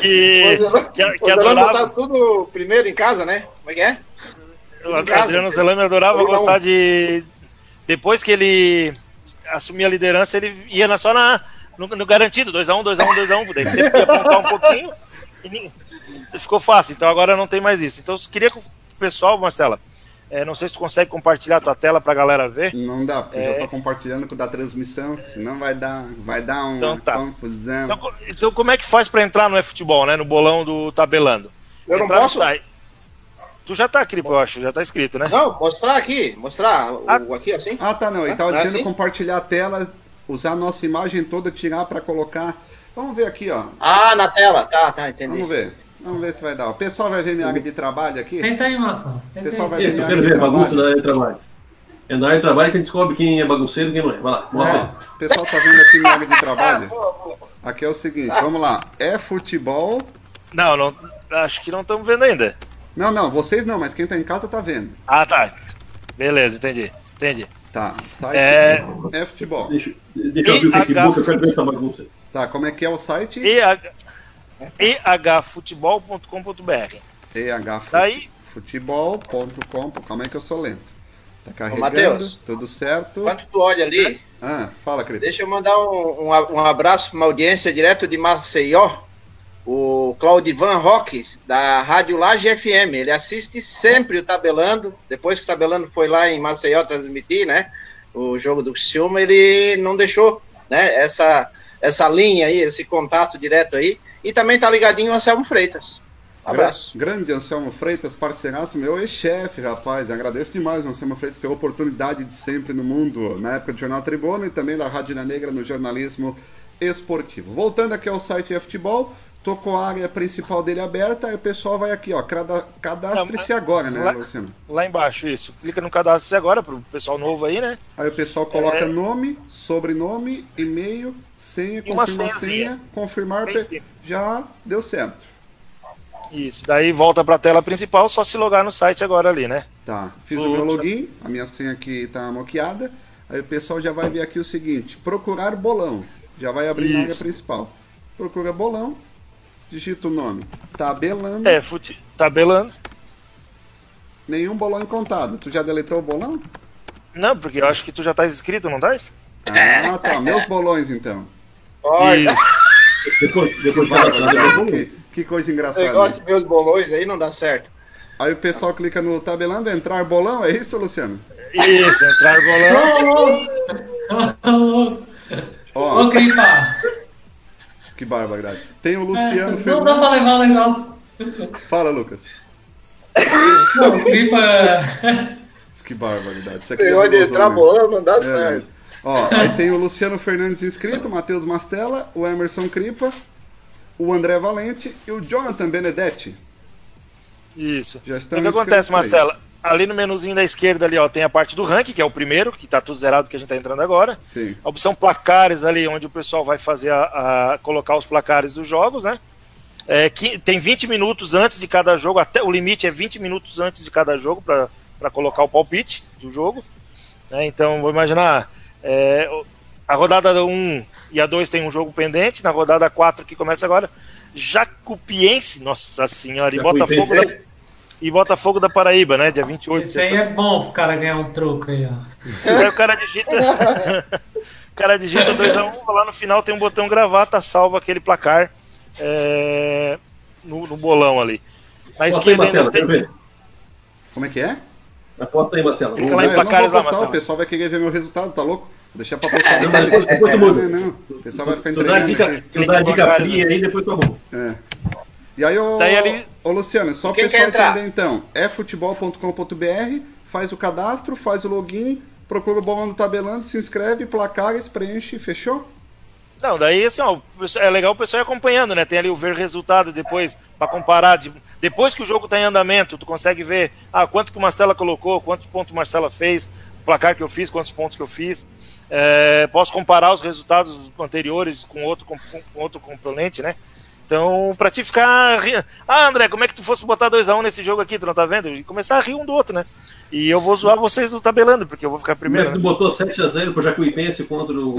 que, que, que o Zelame adorava. tá tudo primeiro em casa, né? Como é que é? O Adriano Zelame adorava gostar de. Depois que ele assumia a liderança, ele ia só na, no, no garantido: 2x1, 2x1, 2x1. Daí sempre ia pontuar um pouquinho e ficou fácil. Então agora não tem mais isso. Então eu queria que o pessoal, Mastela, eh, não sei se tu consegue compartilhar a tua tela pra galera ver. Não dá, porque eu já É. tô compartilhando com o da transmissão, senão vai dar, vai dar uma Então tá. confusão. Então, então como é que faz pra entrar no futebol, né? No bolão do tabelando? Eu não Entrar no posso? site. Tu já tá, Cripo, eu acho, já tá escrito, né? Não, mostrar aqui, mostrar o, Ah. aqui assim. Ah, tá, não. Ele tava Não é dizendo assim? compartilhar a tela, usar a nossa imagem toda, tirar pra colocar. Vamos ver aqui, ó. Ah, na tela, tá, tá, entendi. Vamos ver. Vamos ver se vai dar. O pessoal vai ver minha área de trabalho aqui. Senta aí, Maçã. O Senta pessoal aí. vai ver minha área quero de ver bagunça na trabalho. área de trabalho. É na área de trabalho que a gente descobre quem é bagunceiro e quem não é. Vai lá, mostra. Ó, o pessoal tá vendo aqui minha área de trabalho. Aqui é o seguinte, vamos lá. É futebol. Não, não, acho que não estamos vendo ainda. Não, não, vocês não, mas quem tá em casa tá vendo. Ah, tá. Beleza, entendi. Entendi. Tá, site É- é futebol. Deixa, deixa eu abrir o. Facebook, eu quero ver essa bagunça. Tá, como é que é o site? EH ehfutebol.com.br. Ehfutebol.com. Calma aí que eu sou lento. Tá carregando, Matheus. tudo certo. Quando tu olha ali, Ah, fala, Cris. deixa eu mandar um, um, um abraço para uma audiência direto de Maceió, o Claudivan Roque, da Rádio Laje FM. Ele assiste sempre o Tabelando. Depois que o Tabelando foi lá em Maceió transmitir, né? O jogo do Criciúma, ele não deixou, né? Essa, essa linha aí, esse contato direto aí. E também tá ligadinho o Anselmo Freitas. Abraço. Gra- Grande Anselmo Freitas, parceiraço meu ex-chefe, rapaz. Agradeço demais o Anselmo Freitas pela oportunidade de sempre no mundo, na época do Jornal Tribuna e também da Rádio Na Negra no jornalismo esportivo. Voltando aqui ao site e futebol, tô com a área principal dele aberta, aí o pessoal vai aqui, ó, cada- cadastre-se agora, né, lá- Luciano? Lá embaixo, isso. Clica no cadastro agora pro pessoal novo aí, né? Aí o pessoal coloca É. nome, sobrenome, e-mail, senha, E confirma a senhazinha. senha, confirmar, pe- já deu certo. Isso. Daí volta pra tela principal, só se logar no site agora ali, né? Tá, fiz o Ô, meu login, a minha senha aqui tá moqueada. Aí o pessoal já vai ver aqui o seguinte: procurar bolão. Já vai abrir na área Isso. principal. Procura bolão, digita o nome. Tabelando, É, fute... tabelando. nenhum bolão contado. Tu já deletou o bolão? Não, porque eu acho que tu já tá inscrito, não tá? Ah, tá. Meus bolões então. Olha, Isso. Depois, depois Vai, fala, depois- que, que coisa engraçada. negócio de meus bolões aí não dá certo. Aí o pessoal clica no tabelando, entrar bolão, é isso, Luciano? Isso, entrar bolão. Ó, ô, Cripa. que barbaridade. Tem o Luciano Não dá Fernandes. pra levar o negócio. Fala, Lucas. Não, o Cripa. Que barbaridade. Isso aqui é Negócio de nervoso, entrar né? não dá É. certo. Ó, aí tem o Luciano Fernandes inscrito, o Matheus Mastella, o Emerson Cripa, o André Valente e o Jonathan Benedetti. Isso. Já O estão que acontece. Marcela? Ali no menuzinho da esquerda ali, ó, tem a parte do ranking, que é o primeiro, que tá tudo zerado que a gente tá entrando agora. Sim. A opção placares ali, onde o pessoal vai fazer a, a- colocar os placares dos jogos, né? É, que, tem 20 minutos antes de cada jogo, até o limite é 20 minutos antes de cada jogo para colocar o palpite do jogo. né? Então, vou imaginar, é, a rodada 1 e a 2 tem um jogo pendente, na rodada 4 que começa agora, Jacupiense, nossa senhora, e Botafogo da, e Botafogo da Paraíba, né? Dia 28. Isso aí é bom pro cara ganhar um troco aí, ó. Aí o cara digita. o cara digita 2x1, um, lá no final tem um botão gravata, salva aquele placar é, no, no, bolão ali. Na esquerda ainda tem. Como é que é? Aposta aí, Marcelo. Clica lá em placares lá, Marcelo. O pessoal vai querer ver meu resultado, tá louco? Vou deixar pra postar depois. Depois, depois tu muda. Não, não, O pessoal vai ficar entregando. Tu dá a dica fria aí, depois tu arruma. É. E aí, ô, Daí ali... ô Luciano, só para o pessoal entender então, é futebol.com.br, faz o cadastro, faz o login, procura o bolão do tabelando, se inscreve, placares, preenche, fechou? Não, daí assim, ó, é legal o pessoal ir acompanhando, né? Tem ali o ver resultado depois para comparar. De, depois que o jogo está em andamento, tu consegue ver ah, quanto que o Marcela colocou, quantos pontos o Marcela fez, o placar que eu fiz, quantos pontos que eu fiz. É, posso comparar os resultados anteriores com outro, com, com outro componente, né? Então, pra te ficar. Ah, André, como é que tu fosse botar 2x1 um nesse jogo aqui, tu não tá vendo? E começar a rir um do outro, né? E eu vou zoar vocês do tabelando, porque eu vou ficar primeiro. Como é que tu né? botou 7x0 pro Jacuipense contra o.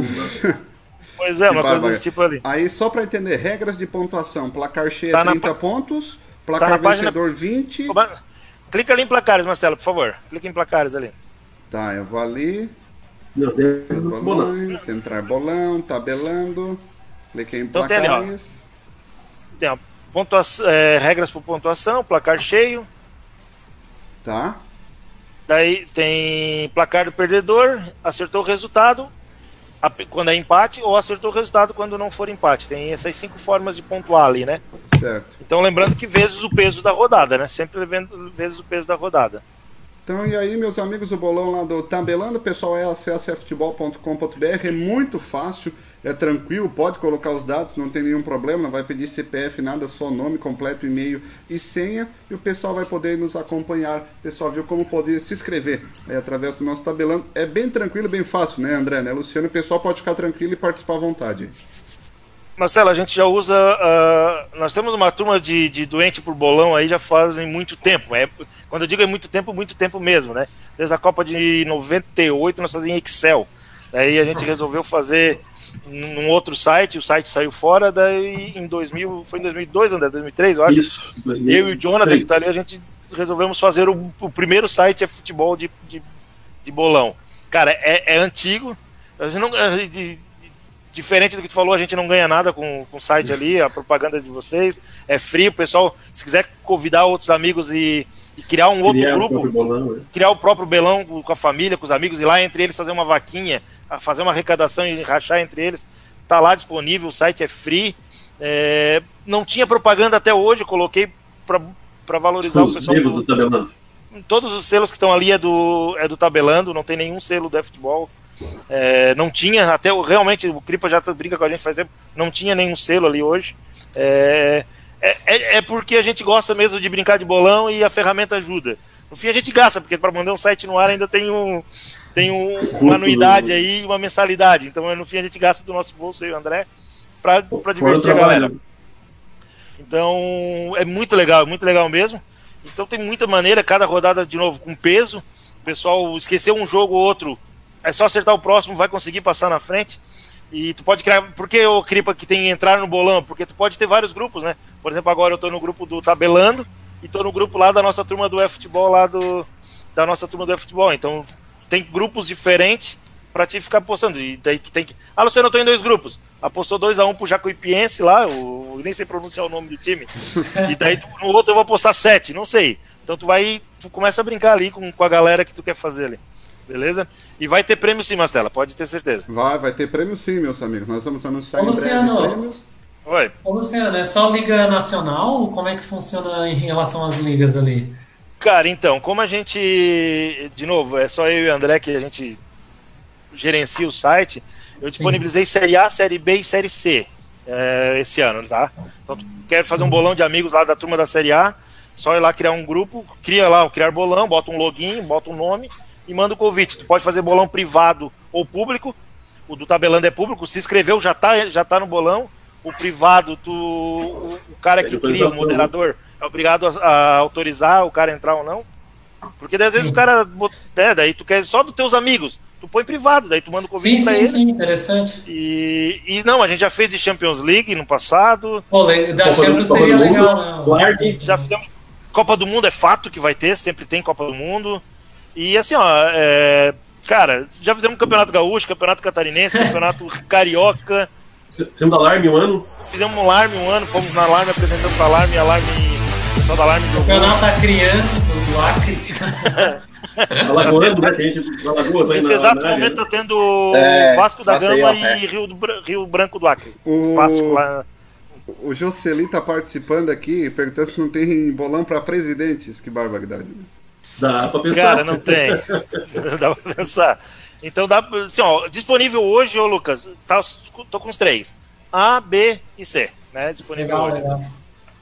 pois é, uma coisa desse tipo ali. Aí, só pra entender, regras de pontuação: placar cheio tá 30 na... pontos, placar tá vencedor página... 20. Clica ali em placares, Marcelo, por favor. Clica em placares ali. Tá, eu vou ali. Meu Deus. Bolões, entrar bolão, tabelando. Cliquei em então, placares. Tem, pontuação, é, regras por pontuação, placar cheio. Tá. Daí tem placar do perdedor, acertou o resultado quando é empate ou acertou o resultado quando não for empate. Tem essas cinco formas de pontuar ali, né? Certo. Então lembrando que vezes o peso da rodada, né? Sempre vezes o peso da rodada. Então, e aí, meus amigos, o bolão lá do Tabelando, pessoal, é acessftebol.com.br, é muito fácil, é tranquilo, pode colocar os dados, não tem nenhum problema, não vai pedir CPF, nada, só nome completo, e-mail e senha, e o pessoal vai poder nos acompanhar. O pessoal viu como poder se inscrever é, através do nosso Tabelando. É bem tranquilo, bem fácil, né, André, né, Luciano? O pessoal pode ficar tranquilo e participar à vontade. Marcelo, a gente já usa. Uh, nós temos uma turma de, de doente por bolão aí já fazem muito tempo. É, quando eu digo é muito tempo, muito tempo mesmo, né? Desde a Copa de 98 nós fazíamos Excel. Aí a gente resolveu fazer num outro site, o site saiu fora, daí em 2000, foi em 2002, André, 2003, eu acho. Isso, 2003. Eu e o Jonathan que tá ali, a gente resolvemos fazer o, o primeiro site é futebol de, de, de bolão. Cara, é, é antigo, a gente não, de, diferente do que tu falou, a gente não ganha nada com, com o site ali, a propaganda de vocês é frio. Pessoal, se quiser convidar outros amigos e, e criar um outro criar grupo, bolão, né? criar o próprio belão com a família, com os amigos, e lá entre eles fazer uma vaquinha, fazer uma arrecadação e rachar entre eles, tá lá disponível, o site é free. É, não tinha propaganda até hoje, coloquei para valorizar o pessoal. Do, do Todos os selos que estão ali é do, é do Tabelando, não tem nenhum selo do futebol. É, não tinha, até realmente o Cripa já brinca com a gente faz tempo, não tinha nenhum selo ali hoje. É, é, é, é, porque a gente gosta mesmo de brincar de bolão e a ferramenta ajuda. No fim a gente gasta, porque para mandar um site no ar ainda tem, um, tem um, uma anuidade aí, uma mensalidade. Então no fim a gente gasta do nosso bolso aí, André, para divertir a galera. Então é muito legal, muito legal mesmo. Então tem muita maneira, cada rodada de novo com peso. O pessoal esqueceu um jogo ou outro é só acertar o próximo, vai conseguir passar na frente. E tu pode criar. Por que o Cripa que tem entrar no bolão? Porque tu pode ter vários grupos, né? Por exemplo, agora eu tô no grupo do Tabelando e tô no grupo lá da nossa turma do futebol lá do. Da nossa turma do futebol. Então, tem grupos diferentes para te ficar postando. E daí tu tem que. Ah, Luciano, eu tô em dois grupos. Apostou 2x1 um pro Jacuipiense lá, nem sei pronunciar o nome do time. e daí tu, no outro eu vou apostar 7, não sei. Então tu vai. Tu começa a brincar ali com, com a galera que tu quer fazer ali. Beleza? E vai ter prêmio sim, Marcela, pode ter certeza. Vai, vai ter prêmio sim, meus amigos. Nós vamos anunciar Ô, em Luciano, prêmios. Oi. Ô, Luciano, é só liga nacional? Como é que funciona em relação às ligas ali? Cara, então, como a gente. De novo, é só eu e o André que a gente gerencia o site, eu disponibilizei Sim. Série A, Série B e Série C é, esse ano, tá? Então, tu quer fazer um bolão de amigos lá da turma da Série A, só ir lá criar um grupo, cria lá o criar bolão, bota um login, bota um nome e manda o convite. Tu pode fazer bolão privado ou público. O do tabelando é público. Se inscreveu, já tá, já tá no bolão. O privado, tu, o, o cara que cria, o moderador, é obrigado a, a, autorizar o cara entrar ou não. Porque às vezes o cara, né, daí tu quer só dos teus amigos, tu põe privado, daí tu manda o convite Sim, pra sim, eles. sim, interessante. E, e não, a gente já fez de Champions League no passado, Pô, da Champions seria legal, né? Guarde, já fizemos. Copa do Mundo é fato que vai ter, sempre tem Copa do Mundo. E assim, ó, é, cara, já fizemos Campeonato Gaúcho, Campeonato Catarinense, Campeonato Carioca. Fizemos alarme um ano. Fizemos um alarme um ano, fomos na alarme apresentando pra alarme, alarme, o pessoal da alarme jogou. Campeonato da criança do Acre. Alagoando, né? Tem gente aí Nesse exato na momento né? tá tendo É, Vasco da Gama é. e Rio, do Rio Branco do Acre. O, Vasco lá. o Jocely tá participando aqui, perguntando se não tem bolão pra presidentes. Que barbaridade. né? Dá pra pensar. Cara, não tem. Dá pra pensar. Então dá pra- assim, ó, disponível hoje, ô Lucas, tá, tô com os três. A, B e C, né? Disponível Legal, hoje. legal.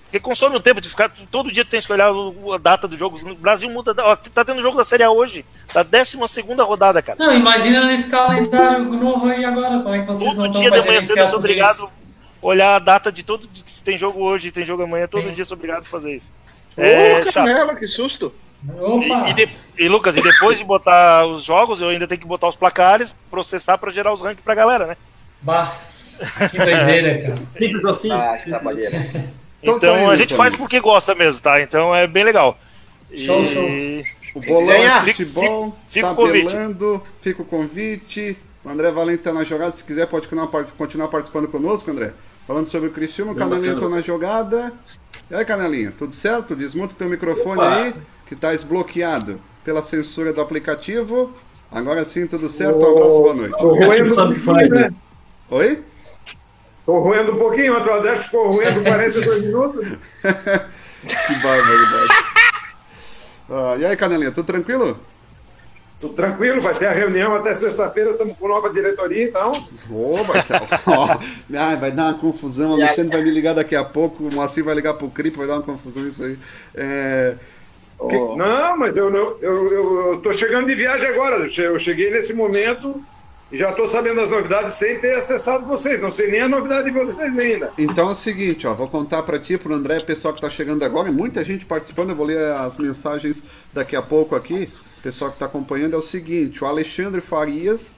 Porque consome um tempo de ficar. Todo dia tu tem que olhar o- a data do jogo. O Brasil muda. Ó, tá tendo jogo da Série A hoje, da 12 rodada, cara. Não, imagina nesse calendário novo aí agora, como é que vocês não Todo estão dia de manhã cedo eu sou obrigado a olhar a data de todo. Se tem jogo hoje, tem jogo amanhã, todo Sim. dia eu sou obrigado a fazer isso. Ô, É chato. Canela, que susto. Opa! E, e de- e, Lucas, e depois de botar os jogos, eu ainda tenho que botar os placares, processar pra gerar os rankings pra galera, né? Bah, que doideira, cara. Simples assim. Ah, que trabalheira. Então Então, tá aí, a gente faz porque gosta mesmo, tá? Então é bem legal. Show, E- show. O bolão é futebol, Fica- fica o convite. tabelando, fica o convite. O André Valente tá na jogada, se quiser pode continuar, part- continuar participando conosco, André. Falando sobre o Cristiano, o bacana. tá na jogada. E aí, Canelinho, tudo certo? Desmonta o teu microfone Opa. aí, que tá desbloqueado pela censura do aplicativo. Agora sim, tudo certo? Um abraço, boa noite. Tô roendo um pouquinho, né? Oi? Tô roendo um pouquinho, o André ficou roendo 42 minutos. Que barbaridade. Ah, e aí, Canelinha, tudo tranquilo? Tô tranquilo, vai ter a reunião até sexta-feira, estamos com nova diretoria, então. Ô, Marcelo. Ai, vai dar uma confusão. O? Alexandre vai me ligar daqui a pouco. O Moacir vai ligar pro Cripo, vai dar uma confusão isso aí. É, Que- Não, mas eu, não- eu, eu, eu tô chegando de viagem agora. Eu che- Eu cheguei nesse momento e já tô sabendo as novidades sem ter acessado vocês. Não sei nem a novidade de vocês ainda. Então é o seguinte, ó, vou contar pra ti, pro André, pessoal que tá chegando agora, muita gente participando, eu vou ler as mensagens daqui a pouco aqui. Pessoal que tá acompanhando é o seguinte, o Alexandre Farias,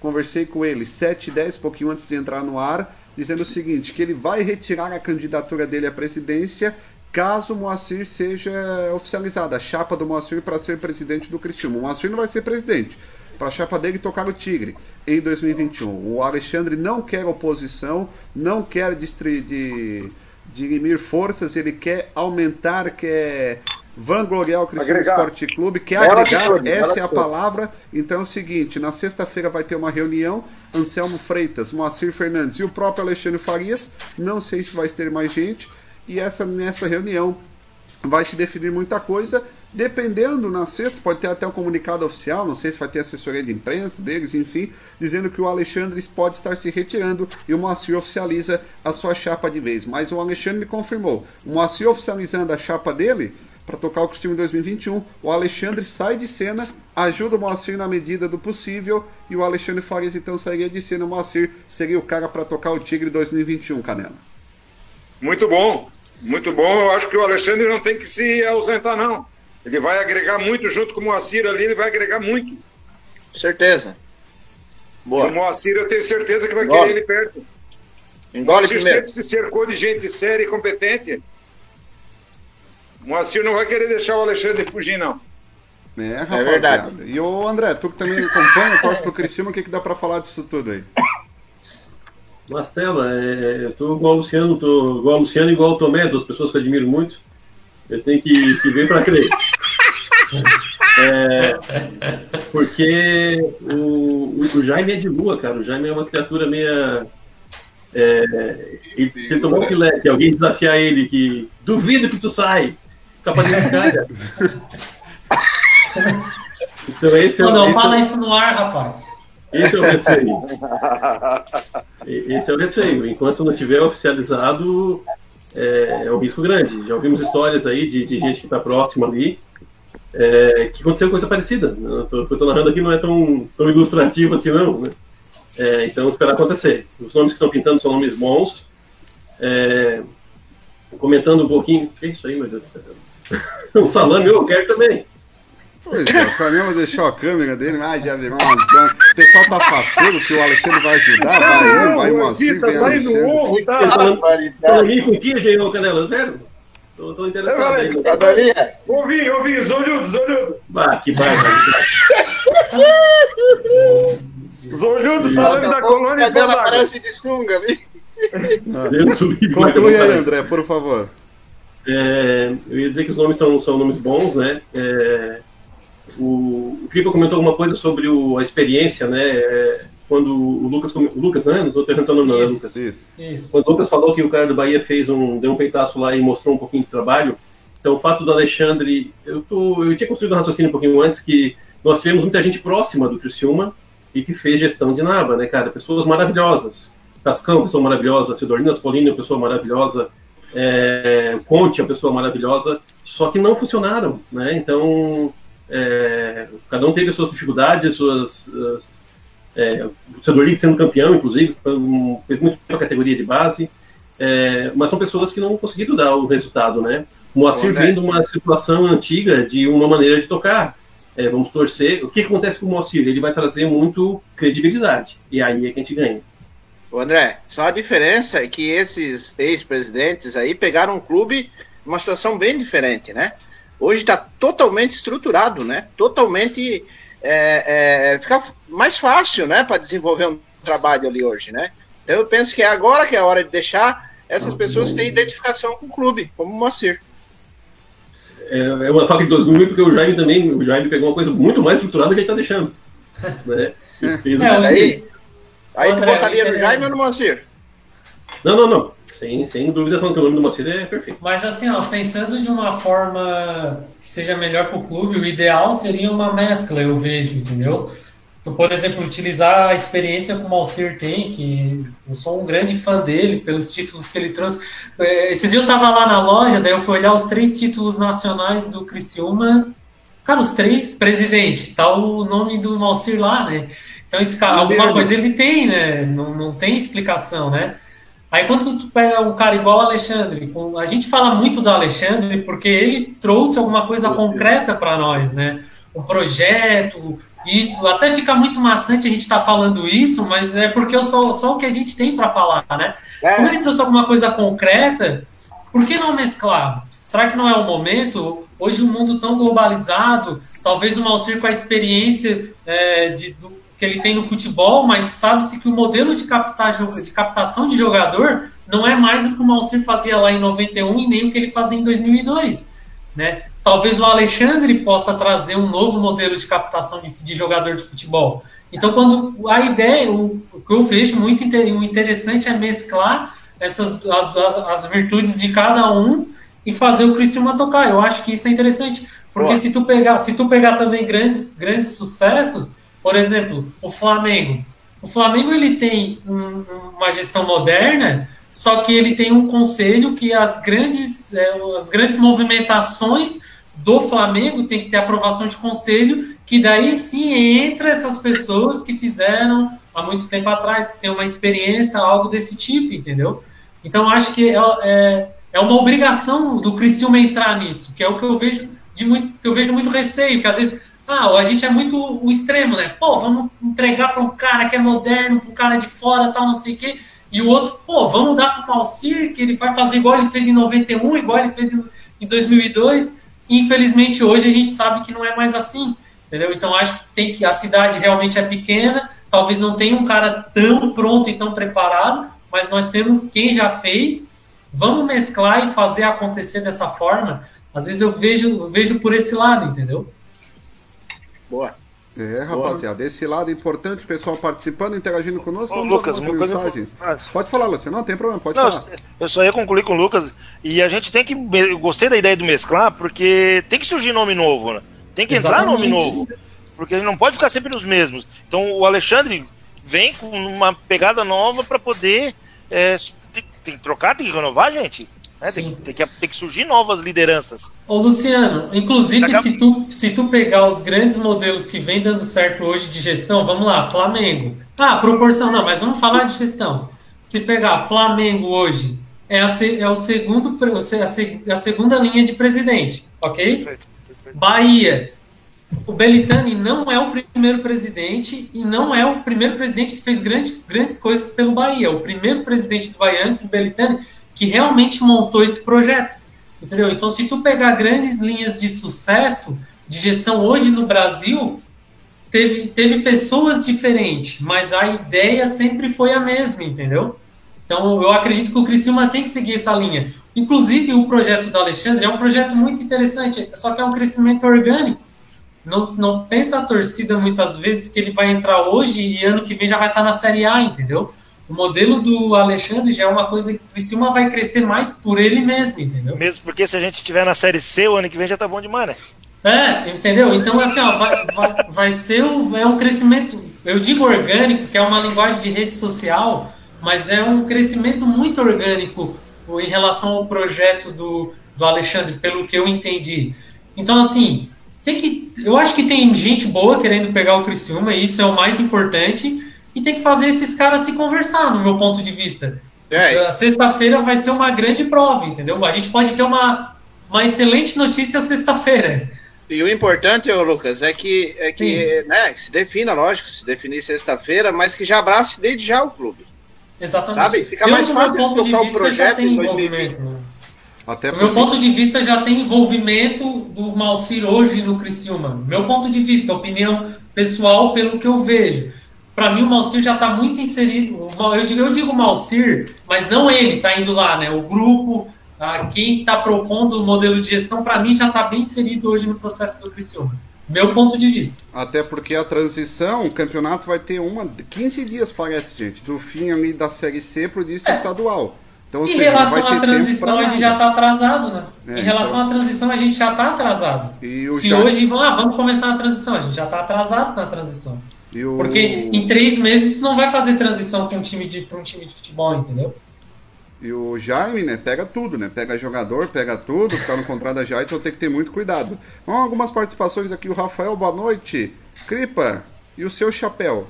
conversei com ele 7 e 10, pouquinho antes de entrar no ar, dizendo o seguinte, que ele vai retirar a candidatura dele à presidência caso o Moacir seja oficializada, a chapa do Moacir para ser presidente do Cristiano. O Moacir não vai ser presidente, para a chapa dele tocar o Tigre em 2021. O Alexandre não quer oposição, não quer de, dirimir forças, ele quer aumentar, quer vangloriar o Cristiano. Esporte Clube, quer agregar, essa é a palavra. Então é o seguinte, na sexta-feira vai ter uma reunião, Anselmo Freitas, Moacir Fernandes e o próprio Alexandre Farias, não sei se vai ter mais gente, e essa nessa reunião vai se definir muita coisa. Dependendo, na sexta, pode ter até um comunicado oficial, não sei se vai ter assessoria de imprensa deles, enfim, dizendo que o Alexandre pode estar se retirando e o Moacir oficializa a sua chapa de vez. Mas o Alexandre me confirmou, o Moacir oficializando a chapa dele para tocar o em 2021, o Alexandre sai de cena, ajuda o Moacir na medida do possível e o Alexandre Farias então sairia de cena, o Moacir seria o cara para tocar o Tigre 2021, Canela. Muito bom, muito bom. Eu acho que o Alexandre não tem que se ausentar, não. Ele vai agregar muito junto com o Moacir ali, ele vai agregar muito. certeza. O Boa. Moacir, eu tenho certeza que vai Engole. querer ele perto. O Engole Moacir primeiro. sempre se cercou de gente séria e competente. O Moacir não vai querer deixar o Alexandre fugir, não. É, rapaziada. verdade. E o André, tu que também acompanha, torce pro Cristiano, o que, que dá pra falar disso tudo aí? Mastela, é, eu tô igual o Luciano, tô igual o Luciano e igual o Tomé, duas pessoas que eu admiro muito. Eu tenho que, que ver para crer. É, porque o, o, o Jaime é de lua, cara. O Jaime é uma criatura meia. É, e se ele tomar um filé, que alguém desafiar ele, que duvido que tu sai, fica pra dentro cara. Então esse é, Não, o- não esse é o- fala isso no ar, rapaz. Esse é o receio. Esse é o receio. Enquanto não tiver oficializado, é, é um risco grande. Já ouvimos histórias aí de, de gente que está próxima ali, é, que aconteceu coisa parecida. O que eu estou narrando aqui não é tão, tão ilustrativo assim, não. Né? É, então, esperar acontecer. Os nomes que estão pintando são nomes bons. É, comentando um pouquinho. Que isso aí, meu Deus do céu? Um salame, eu quero também. Pois é, o Canelo deixou a câmera dele, ah, já virou uma zona. O pessoal tá faceiro que o Alexandre vai ajudar, vai um, vai um assim, Tá saindo ovo, tá? Falando com que, Jean Canela? Sério? Tô, tô interessado É, aí. Cadorinha, Ouvi, ouvi, zolhudo, zolhudo. Bah, que baita. Zolhudo a da colônia a dela Godaga. parece de sunga ali. O Conclui aí. André, por favor. É, eu ia dizer que os nomes são, são nomes bons, né? É, o, o Cripa comentou alguma coisa sobre o- a experiência, né? É, quando o Lucas, o Lucas, né? Não estou perguntando o nome, não, é Isso. Lucas. Isso. Isso. Quando o Lucas falou que o cara do Bahia fez um, deu um peitaço lá e mostrou um pouquinho de trabalho, então o fato do Alexandre, eu, tô, eu tinha construído um raciocínio um pouquinho antes que nós tivemos muita gente próxima do Criciúma e que fez gestão de Naba, né, cara? Pessoas maravilhosas. Tascão, pessoa maravilhosa. Cidorina Spolini, pessoa maravilhosa. É, Conte, uma pessoa maravilhosa. Só que não funcionaram, né? Então, é, cada um teve as suas dificuldades, suas... as- é, o Cidorino sendo campeão, inclusive, um- fez muito a categoria de base. É, mas são pessoas que não conseguiram dar o resultado, né? O Moacir Bom, né? vem de uma situação antiga, de uma maneira de tocar. É, vamos torcer. O que acontece com o Moacir? Ele vai trazer muito credibilidade. E aí é que a gente ganha. Ô, André, só a diferença é que esses ex-presidentes aí pegaram um clube numa situação bem diferente, né? Hoje está totalmente estruturado, né? Totalmente é, é, fica mais fácil, né, para desenvolver um trabalho ali hoje, né? Então eu penso que é agora que é a hora de deixar essas pessoas têm identificação com o clube, como o Moacir. É, é uma faca de dois gumes, porque o Jaime também, o Jaime pegou uma coisa muito mais estruturada que ele está deixando. Né? E fez É, um- Aí, aí tu André, botaria no é- Jaime ou no Moacir? Não, não, não. Sem, sem dúvida, falando que o nome do Moacir é perfeito. Mas assim, ó, pensando de uma forma que seja melhor para o clube, o ideal seria uma mescla, eu vejo, entendeu? Tu, por exemplo, utilizar a experiência que o Malcir tem, que eu sou um grande fã dele, pelos títulos que ele trouxe. Eh, Esses dias eu tava lá na loja, daí eu fui olhar os três títulos nacionais do Criciúma. Cara, os três, presidente, tá o nome do Malcir lá, né? Então, esse cara, alguma coisa ele tem, né? Não, não tem explicação, né? Aí quando tu pega um cara igual o Alexandre, a gente fala muito do Alexandre porque ele trouxe alguma coisa concreta para nós, né? Um projeto, isso, até fica muito maçante a gente estar falando isso, mas é porque eu só, só o que a gente tem para falar, né? Como É, ele trouxe alguma coisa concreta, por que não mesclar? Será que não é o momento? Hoje o mundo tão globalizado, talvez o Malcir com a experiência é, de, do, que ele tem no futebol, mas sabe-se que o modelo de, captar, de captação de jogador não é mais o que o Malcir fazia lá em 91 e nem o que ele fazia em 2002, né? Talvez o Alexandre possa trazer um novo modelo de captação de, de jogador de futebol. Então, quando a ideia, o, o que eu vejo muito interessante é mesclar essas as, as, as virtudes de cada um e fazer o Criciúma tocar. Eu acho que isso é interessante, porque Boa. se tu pegar, se tu pegar também grandes grandes sucessos, por exemplo, o Flamengo. O Flamengo ele tem um- uma gestão moderna, só que ele tem um conselho que as grandes é, as grandes movimentações do Flamengo tem que ter aprovação de conselho, que daí sim entra essas pessoas que fizeram há muito tempo atrás, que tem uma experiência, algo desse tipo, entendeu? Então acho que é, é, é uma obrigação do Criciúma entrar nisso, que é o que eu vejo de muito, que eu vejo muito receio, que às vezes ah, a gente é muito o extremo, né? Pô, vamos entregar para um cara que é moderno, para um cara de fora, tal, não sei o quê. E o outro, pô, vamos dar para o Malcir, que ele vai fazer igual ele fez em 91, igual ele fez em, em 2002. Infelizmente, hoje a gente sabe que não é mais assim, entendeu? Então, acho que tem que a cidade realmente é pequena, talvez não tenha um cara tão pronto e tão preparado, mas nós temos quem já fez. Vamos mesclar e fazer acontecer dessa forma. Às vezes eu vejo, eu vejo por esse lado, entendeu? Boa. É, rapaziada, esse lado importante, o pessoal participando, interagindo conosco. Ô, Lucas, uma coisa mensagens. importante. Pode falar, Luciano, não tem problema, pode Não, falar. eu só ia concluir com o Lucas. E a gente tem que. Eu gostei da ideia do mesclar, porque tem que surgir nome novo, né? Tem que entrar nome Exatamente. novo. Porque ele não pode ficar sempre nos mesmos. Então o Alexandre vem com uma pegada nova para poder. é, tem, tem que trocar, tem que renovar, gente. Né? Tem, tem que, tem que surgir novas lideranças. Ô Luciano, inclusive a- se tu, se tu pegar os grandes modelos que vem dando certo hoje de gestão, vamos lá, Flamengo. Ah, proporção não, mas vamos falar de gestão. Se pegar Flamengo hoje, é, a, é o segundo, a, se- a segunda linha de presidente, ok? Perfeito, perfeito. Bahia, o Belitani não é o primeiro presidente e não é o primeiro presidente que fez grandes, grandes coisas pelo Bahia. O primeiro presidente do Bahia, antes do Belitani, que realmente montou esse projeto. Entendeu? Então, se tu pegar grandes linhas de sucesso de gestão hoje no Brasil, teve, teve pessoas diferentes, mas a ideia sempre foi a mesma, entendeu? Então, eu acredito que o Criciúma tem que seguir essa linha. Inclusive, o projeto do Alexandre é um projeto muito interessante, só que é um crescimento orgânico. Não, não pensa a torcida muitas vezes que ele vai entrar hoje e ano que vem já vai estar na Série A, entendeu? O modelo do Alexandre já é uma coisa que o Criciúma vai crescer mais por ele mesmo, entendeu? Mesmo porque se a gente estiver na Série C, o ano que vem já tá bom demais, né? É, entendeu? Então, assim, ó, vai, vai, vai ser um, é um crescimento, eu digo orgânico, que é uma linguagem de rede social, mas é um crescimento muito orgânico em relação ao projeto do, do Alexandre, pelo que eu entendi. Então, assim, tem que, eu acho que tem gente boa querendo pegar o Criciúma, e isso é o mais importante, e tem que fazer esses caras se conversar, no meu ponto de vista. É. Sexta-feira vai ser uma grande prova, entendeu? A gente pode ter uma, uma excelente notícia sexta-feira. E o importante, Lucas, é que, é que né, se defina, lógico, se definir sexta-feira, mas que já abrace desde já o clube. Exatamente. Sabe? Fica eu, mais fácil de tocar o projeto em 2020. Né? Até porque... Meu ponto de vista, já tem envolvimento do Malcir hoje no Criciúma. Meu ponto de vista, opinião pessoal, pelo que eu vejo. Para mim, o Malcir já está muito inserido. Eu digo, eu digo Malcir, mas não ele está indo lá, né? O grupo, ah, quem está propondo o modelo de gestão, para mim, já está bem inserido hoje no processo do Criciúma. Meu ponto de vista. Até porque a transição, o campeonato vai ter uma 15 dias, parece, gente, do fim ali da Série C para o início é. estadual. Então, em relação à transição, a gente já está atrasado, né? É, em relação então... à transição, a gente já está atrasado. Se já... hoje ah, vamos começar a transição, a gente já está atrasado na transição. O... Porque em três meses tu não vai fazer transição para um time de para um time de futebol, entendeu? E o Jaime, né, pega tudo, né? Pega jogador, pega tudo, ficar no contrato da Jaime, então tem que ter muito cuidado. Vamos algumas participações aqui. O Rafael, boa noite. Cripa, e o seu chapéu?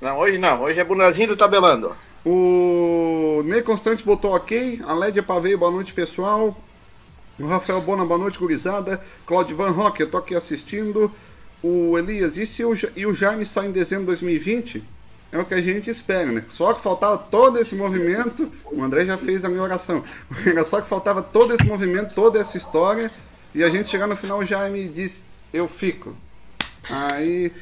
Não, hoje não. Hoje é Bunazinho do Tabelando. O Ney Constante botou ok. A Lédia Paveio, boa noite, pessoal. O Rafael Bona, boa noite, gurizada. Claudio Van Rock, eu tô aqui assistindo. O Elias, e, se o, e o Jaime sai em dezembro de 2020? É o que a gente espera, né? Só que faltava todo esse movimento. O André já fez a minha oração. Era só que faltava todo esse movimento, toda essa história. E a gente chegar no final, o Jaime diz: Eu fico. Aí.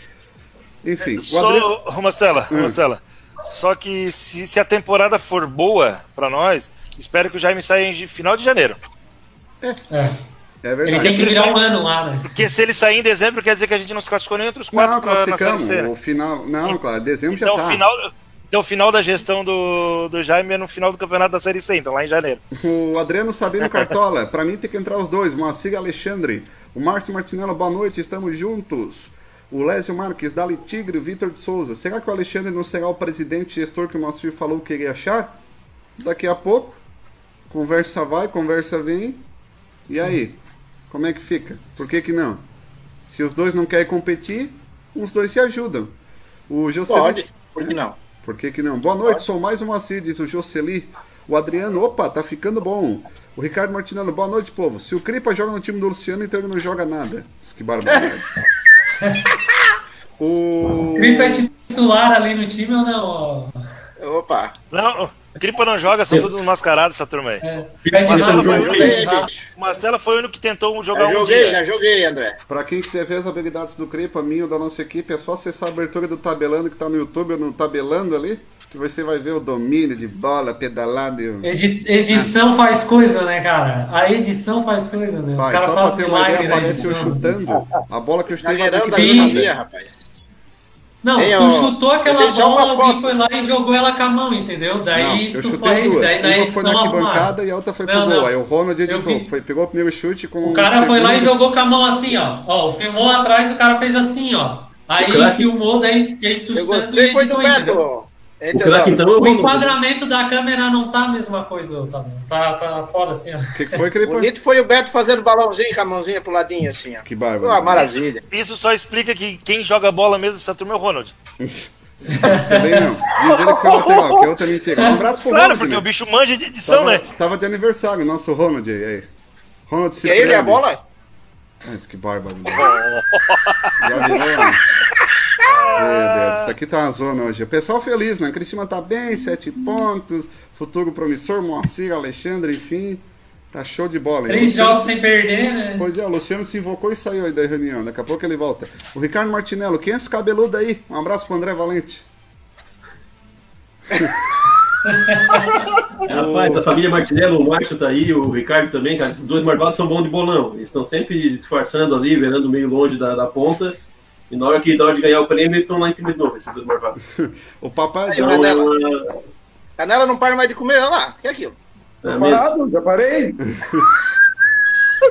Enfim. Só, André... Romastela, Romastela. Hum. Só que se, se a temporada for boa para nós, espero que o Jaime saia em final de janeiro. É. é. É verdade. Ele tem que virar um ano lá, né? Porque se ele sair em dezembro, quer dizer que a gente não se classificou nem entre os quatro. Não, classificamos. O final. Não, claro, dezembro então, já tá. Final, então, o final da gestão do, do Jaime é no final do campeonato da Série C, então lá em janeiro. O Adriano Sabino Cartola, para mim tem que entrar os dois, Moacir e Alexandre. O Márcio Martinello, boa noite, estamos juntos o Lésio Marques, Dali Tigre, Vitor de Souza. Será que o Alexandre não será o presidente gestor que o Moacir falou que ia achar? Daqui a pouco, conversa vai, conversa vem. E Sim. aí? Como é que fica? Por que que não? Se os dois não querem competir, os dois se ajudam. O Joseli... Pode, por que não? Por que que não? Boa noite, Pode. sou mais um Moacir, diz o Joseli. O Adriano, opa, tá ficando bom. O Ricardo Martinello, boa noite, povo. Se o Cripa joga no time do Luciano, então ele não joga nada. Que barbaridade. o Cripa é titular ali no time ou não? Opa! Não, Cripa não joga, são todos mascarados essa turma aí. É. O Marcelo foi o único que tentou jogar já um joguei, dia. Já joguei, André. Pra quem quiser ver as habilidades do Cripa, minha ou da nossa equipe, é só acessar a abertura do Tabelando que tá no YouTube ou no Tabelando ali. Que você vai ver o domínio de bola, pedalado. E... Edi edição ah. faz coisa, né, cara? A edição faz coisa, né? Os caras fazem ter uma ideia, aparece eu chutando. A bola que eu chutei vai ter rapaz. Não, Ei, tu ó, chutou aquela bola, alguém foi lá e jogou ela com a mão, entendeu? Daí não, eu chutei duas. Daí, uma foi na arquibancada e a outra foi não, pro gol. Aí o Ronald editou. Foi, pegou o primeiro chute com o cara foi lá e jogou com a mão assim, ó. Ó, filmou atrás, o cara fez assim, ó. Aí filmou, daí fez sustando e editou. Foi do Beto. O, crack, então, o enquadramento da câmera não tá a mesma coisa, tá, tá, tá fora assim, ó. Que, que foi que ele... Bonito foi o Beto fazendo balãozinho com a mãozinha pro ladinho, assim, ó. Que bárbaro. Uma maravilha. Isso só explica que quem joga bola mesmo dessa turma é o Ronald. Também não. Diz ele que foi lateral, que é outra mentira. Um abraço pro claro, Ronald. Claro, porque né? o bicho manja de edição, tava, né? Tava de aniversário, nosso Ronald aí. Ronald E ele é a bola? Mas que bárbaro. Né? Já virou, né? Meu Deus, isso aqui tá uma zona hoje. O pessoal feliz, né? Cristina tá bem, sete pontos. Futuro promissor, Moacir, Alexandre, enfim. Tá show de bola. Três jogos sem perder, né? Pois é, o Luciano se invocou e saiu aí da reunião. Daqui a pouco ele volta. O Ricardo Martinello, quem é esse cabeludo aí? Um abraço pro André Valente. Rapaz, a família Martinello, o Márcio tá aí, o Ricardo também, cara. Esses dois marvados são bons de bolão. Eles estão sempre disfarçando ali, virando meio longe da, da ponta. E na hora, que, hora de ganhar o prêmio, eles estão lá em cima de novo, esses dois marvados. o papai Aí, Canela. Canela não para mais de comer, olha lá, o que é aquilo? É parado, já parei.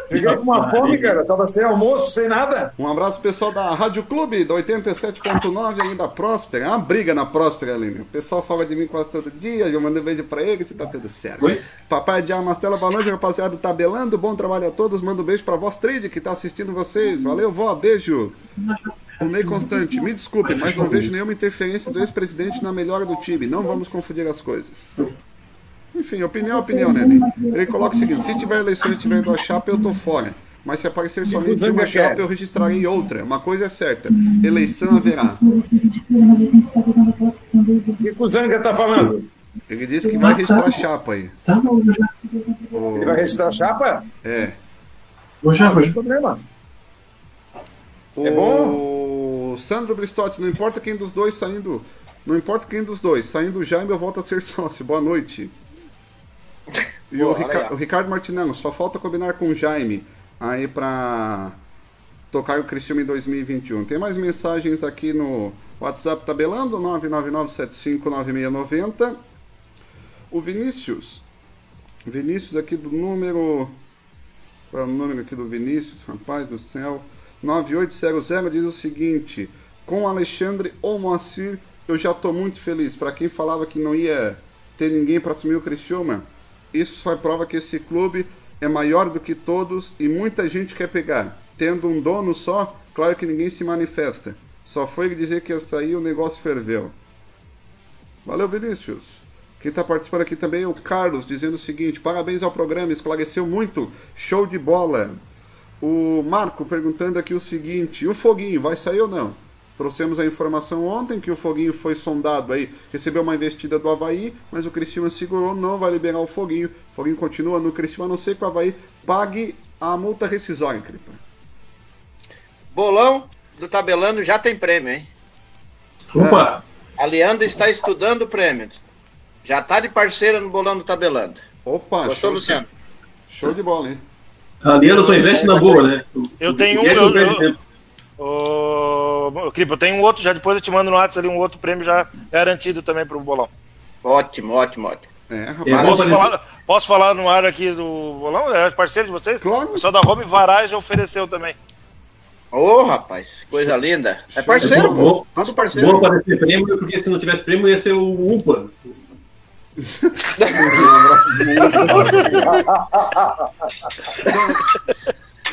Cheguei com uma fome, cara. Tava sem almoço, sem nada. Um abraço pessoal da Rádio Clube, da 87.9 ali da Próspera. É uma briga na Próspera ali, né? O pessoal fala de mim quase todo dia, eu mando um beijo pra ele, que tá tudo certo. Oi? Papai de Amastela, boa noite, rapaziada. Tabelando, bom trabalho a todos. Manda um beijo pra voz Trade, que tá assistindo vocês. Valeu, vó, beijo. O Ney Constante, me desculpe, mas não vejo nenhuma interferência do ex-presidente na melhora do time. Não vamos confundir as coisas. Enfim, opinião é opinião, né, Ney? Ele coloca o seguinte: se tiver eleições tiver igual a chapa, eu tô fora. Mas se aparecer somente uma chapa, eu registrarei outra. Uma coisa é certa: eleição haverá. O que o Zanga tá falando? Ele disse que vai registrar chapa aí. Ele vai registrar chapa? É. Não tem problema. O... É bom? Sandro Bristotti, não importa quem dos dois saindo. Não importa quem dos dois, saindo o Jaime, eu volto a ser sócio. Boa noite. E Boa, o, Rica... o, Ricardo Martinello, só falta combinar com o Jaime aí pra tocar o Cristiano em 2021. Tem mais mensagens aqui no WhatsApp tabelando, 999759690. O Vinícius. Vinícius aqui do número. Qual é o número aqui do Vinícius? Rapaz do céu. 9800 diz o seguinte: Com Alexandre ou Moacir, eu já estou muito feliz. Para quem falava que não ia ter ninguém para assumir o Criciúma, isso só prova que esse clube é maior do que todos e muita gente quer pegar. Tendo um dono só, claro que ninguém se manifesta. Só foi dizer que ia sair o negócio ferveu. Valeu, Vinícius. Quem está participando aqui também é o Carlos, dizendo o seguinte: parabéns ao programa, esclareceu muito, show de bola. O Marco perguntando aqui o seguinte: o foguinho vai sair ou não? Trouxemos a informação ontem que o Foguinho foi sondado aí, recebeu uma investida do Havaí, mas o Cristiano segurou, não vai liberar o Foguinho. O Foguinho continua no Cristiano, a não ser que o Havaí pague a multa rescisória, Cripa. Bolão do tabelando já tem prêmio, hein? Opa! É. A Leandra está estudando o prêmio. Já está de parceira no bolão do tabelando. Opa, Gostou, show, Luciano? De, show de bola, hein? A Leandra só investe na boa, né? Eu tenho um. Eu, eu, Ô, Cripo, eu tenho um outro já, depois eu te mando no WhatsApp ali um outro prêmio já garantido também pro bolão. Ótimo, ótimo, ótimo. É, rapaz. Posso falar, posso falar no ar aqui do bolão? É parceiro de vocês? Claro. O pessoal da Home Varage ofereceu também. Ô, oh, rapaz, coisa linda. É parceiro, pô. Nosso parceiro. Vou aparecer prêmio, porque se não tivesse prêmio ia ser o UPA.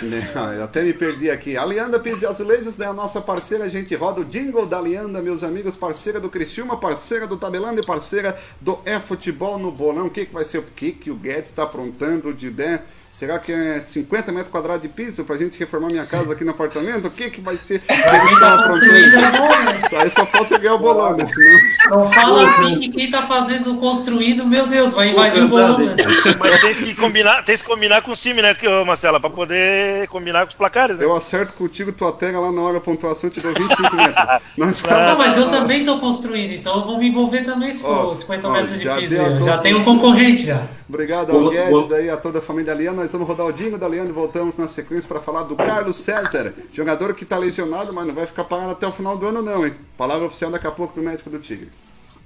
Não, até me perdi aqui. A Leanda Pizza e Azulejos é a nossa parceira. A gente roda o jingle da Leanda, meus amigos. Parceira do Criciúma, parceira do Tabelando e parceira do E-Futebol no Bolão. O que, que vai ser? O que, que o Guedes está aprontando de ideia? Será que é 50 metros quadrados de piso pra gente reformar minha casa aqui no apartamento? O que que vai ser? Quem tá aprontando? Aí só falta ganhar o bolão, né? Senão... Não fala aqui que quem tá fazendo construído, meu Deus, vai invadir o bolão. Né? Mas tem que combinar, tem que combinar com o time, né, Marcela? Pra poder combinar com os placares, né? Eu acerto contigo tua tega lá na hora da pontuação, te dou 25 metros. Nós... Não, mas eu também tô construindo, então eu vou me envolver também se for oh, 50 oh, metros de piso. Já tem um concorrente já. Obrigado ao Guedes aí, a toda a família Liana. Nós vamos rodar o Dingo da Leandro e voltamos na sequência para falar do Carlos César, jogador que está lesionado, mas não vai ficar parado até o final do ano, não, hein? Palavra oficial daqui a pouco do médico do Tigre.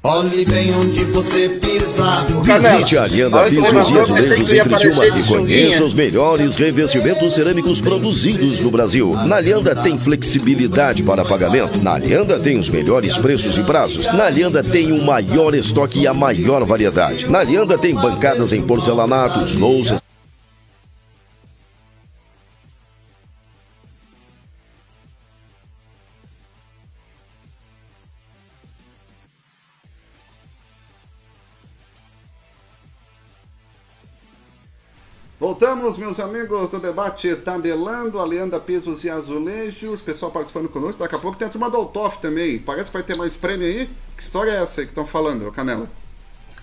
Olhe bem onde você pisa. Visite a Alianda Pisos e Azulejos em Criciúma e conheça os melhores revestimentos cerâmicos produzidos no Brasil. Na Alianda tem flexibilidade para pagamento. Na Alianda tem os melhores preços e prazos. Na Alianda tem o maior estoque e a maior variedade. Na Alianda tem bancadas em porcelanatos, louças. Voltamos, meus amigos do debate Tabelando, Alianda Pisos e Azulejos, pessoal participando conosco. Daqui a pouco tem a turma do Altoff também. Parece que vai ter mais prêmio aí. Que história é essa aí que estão falando, Canela?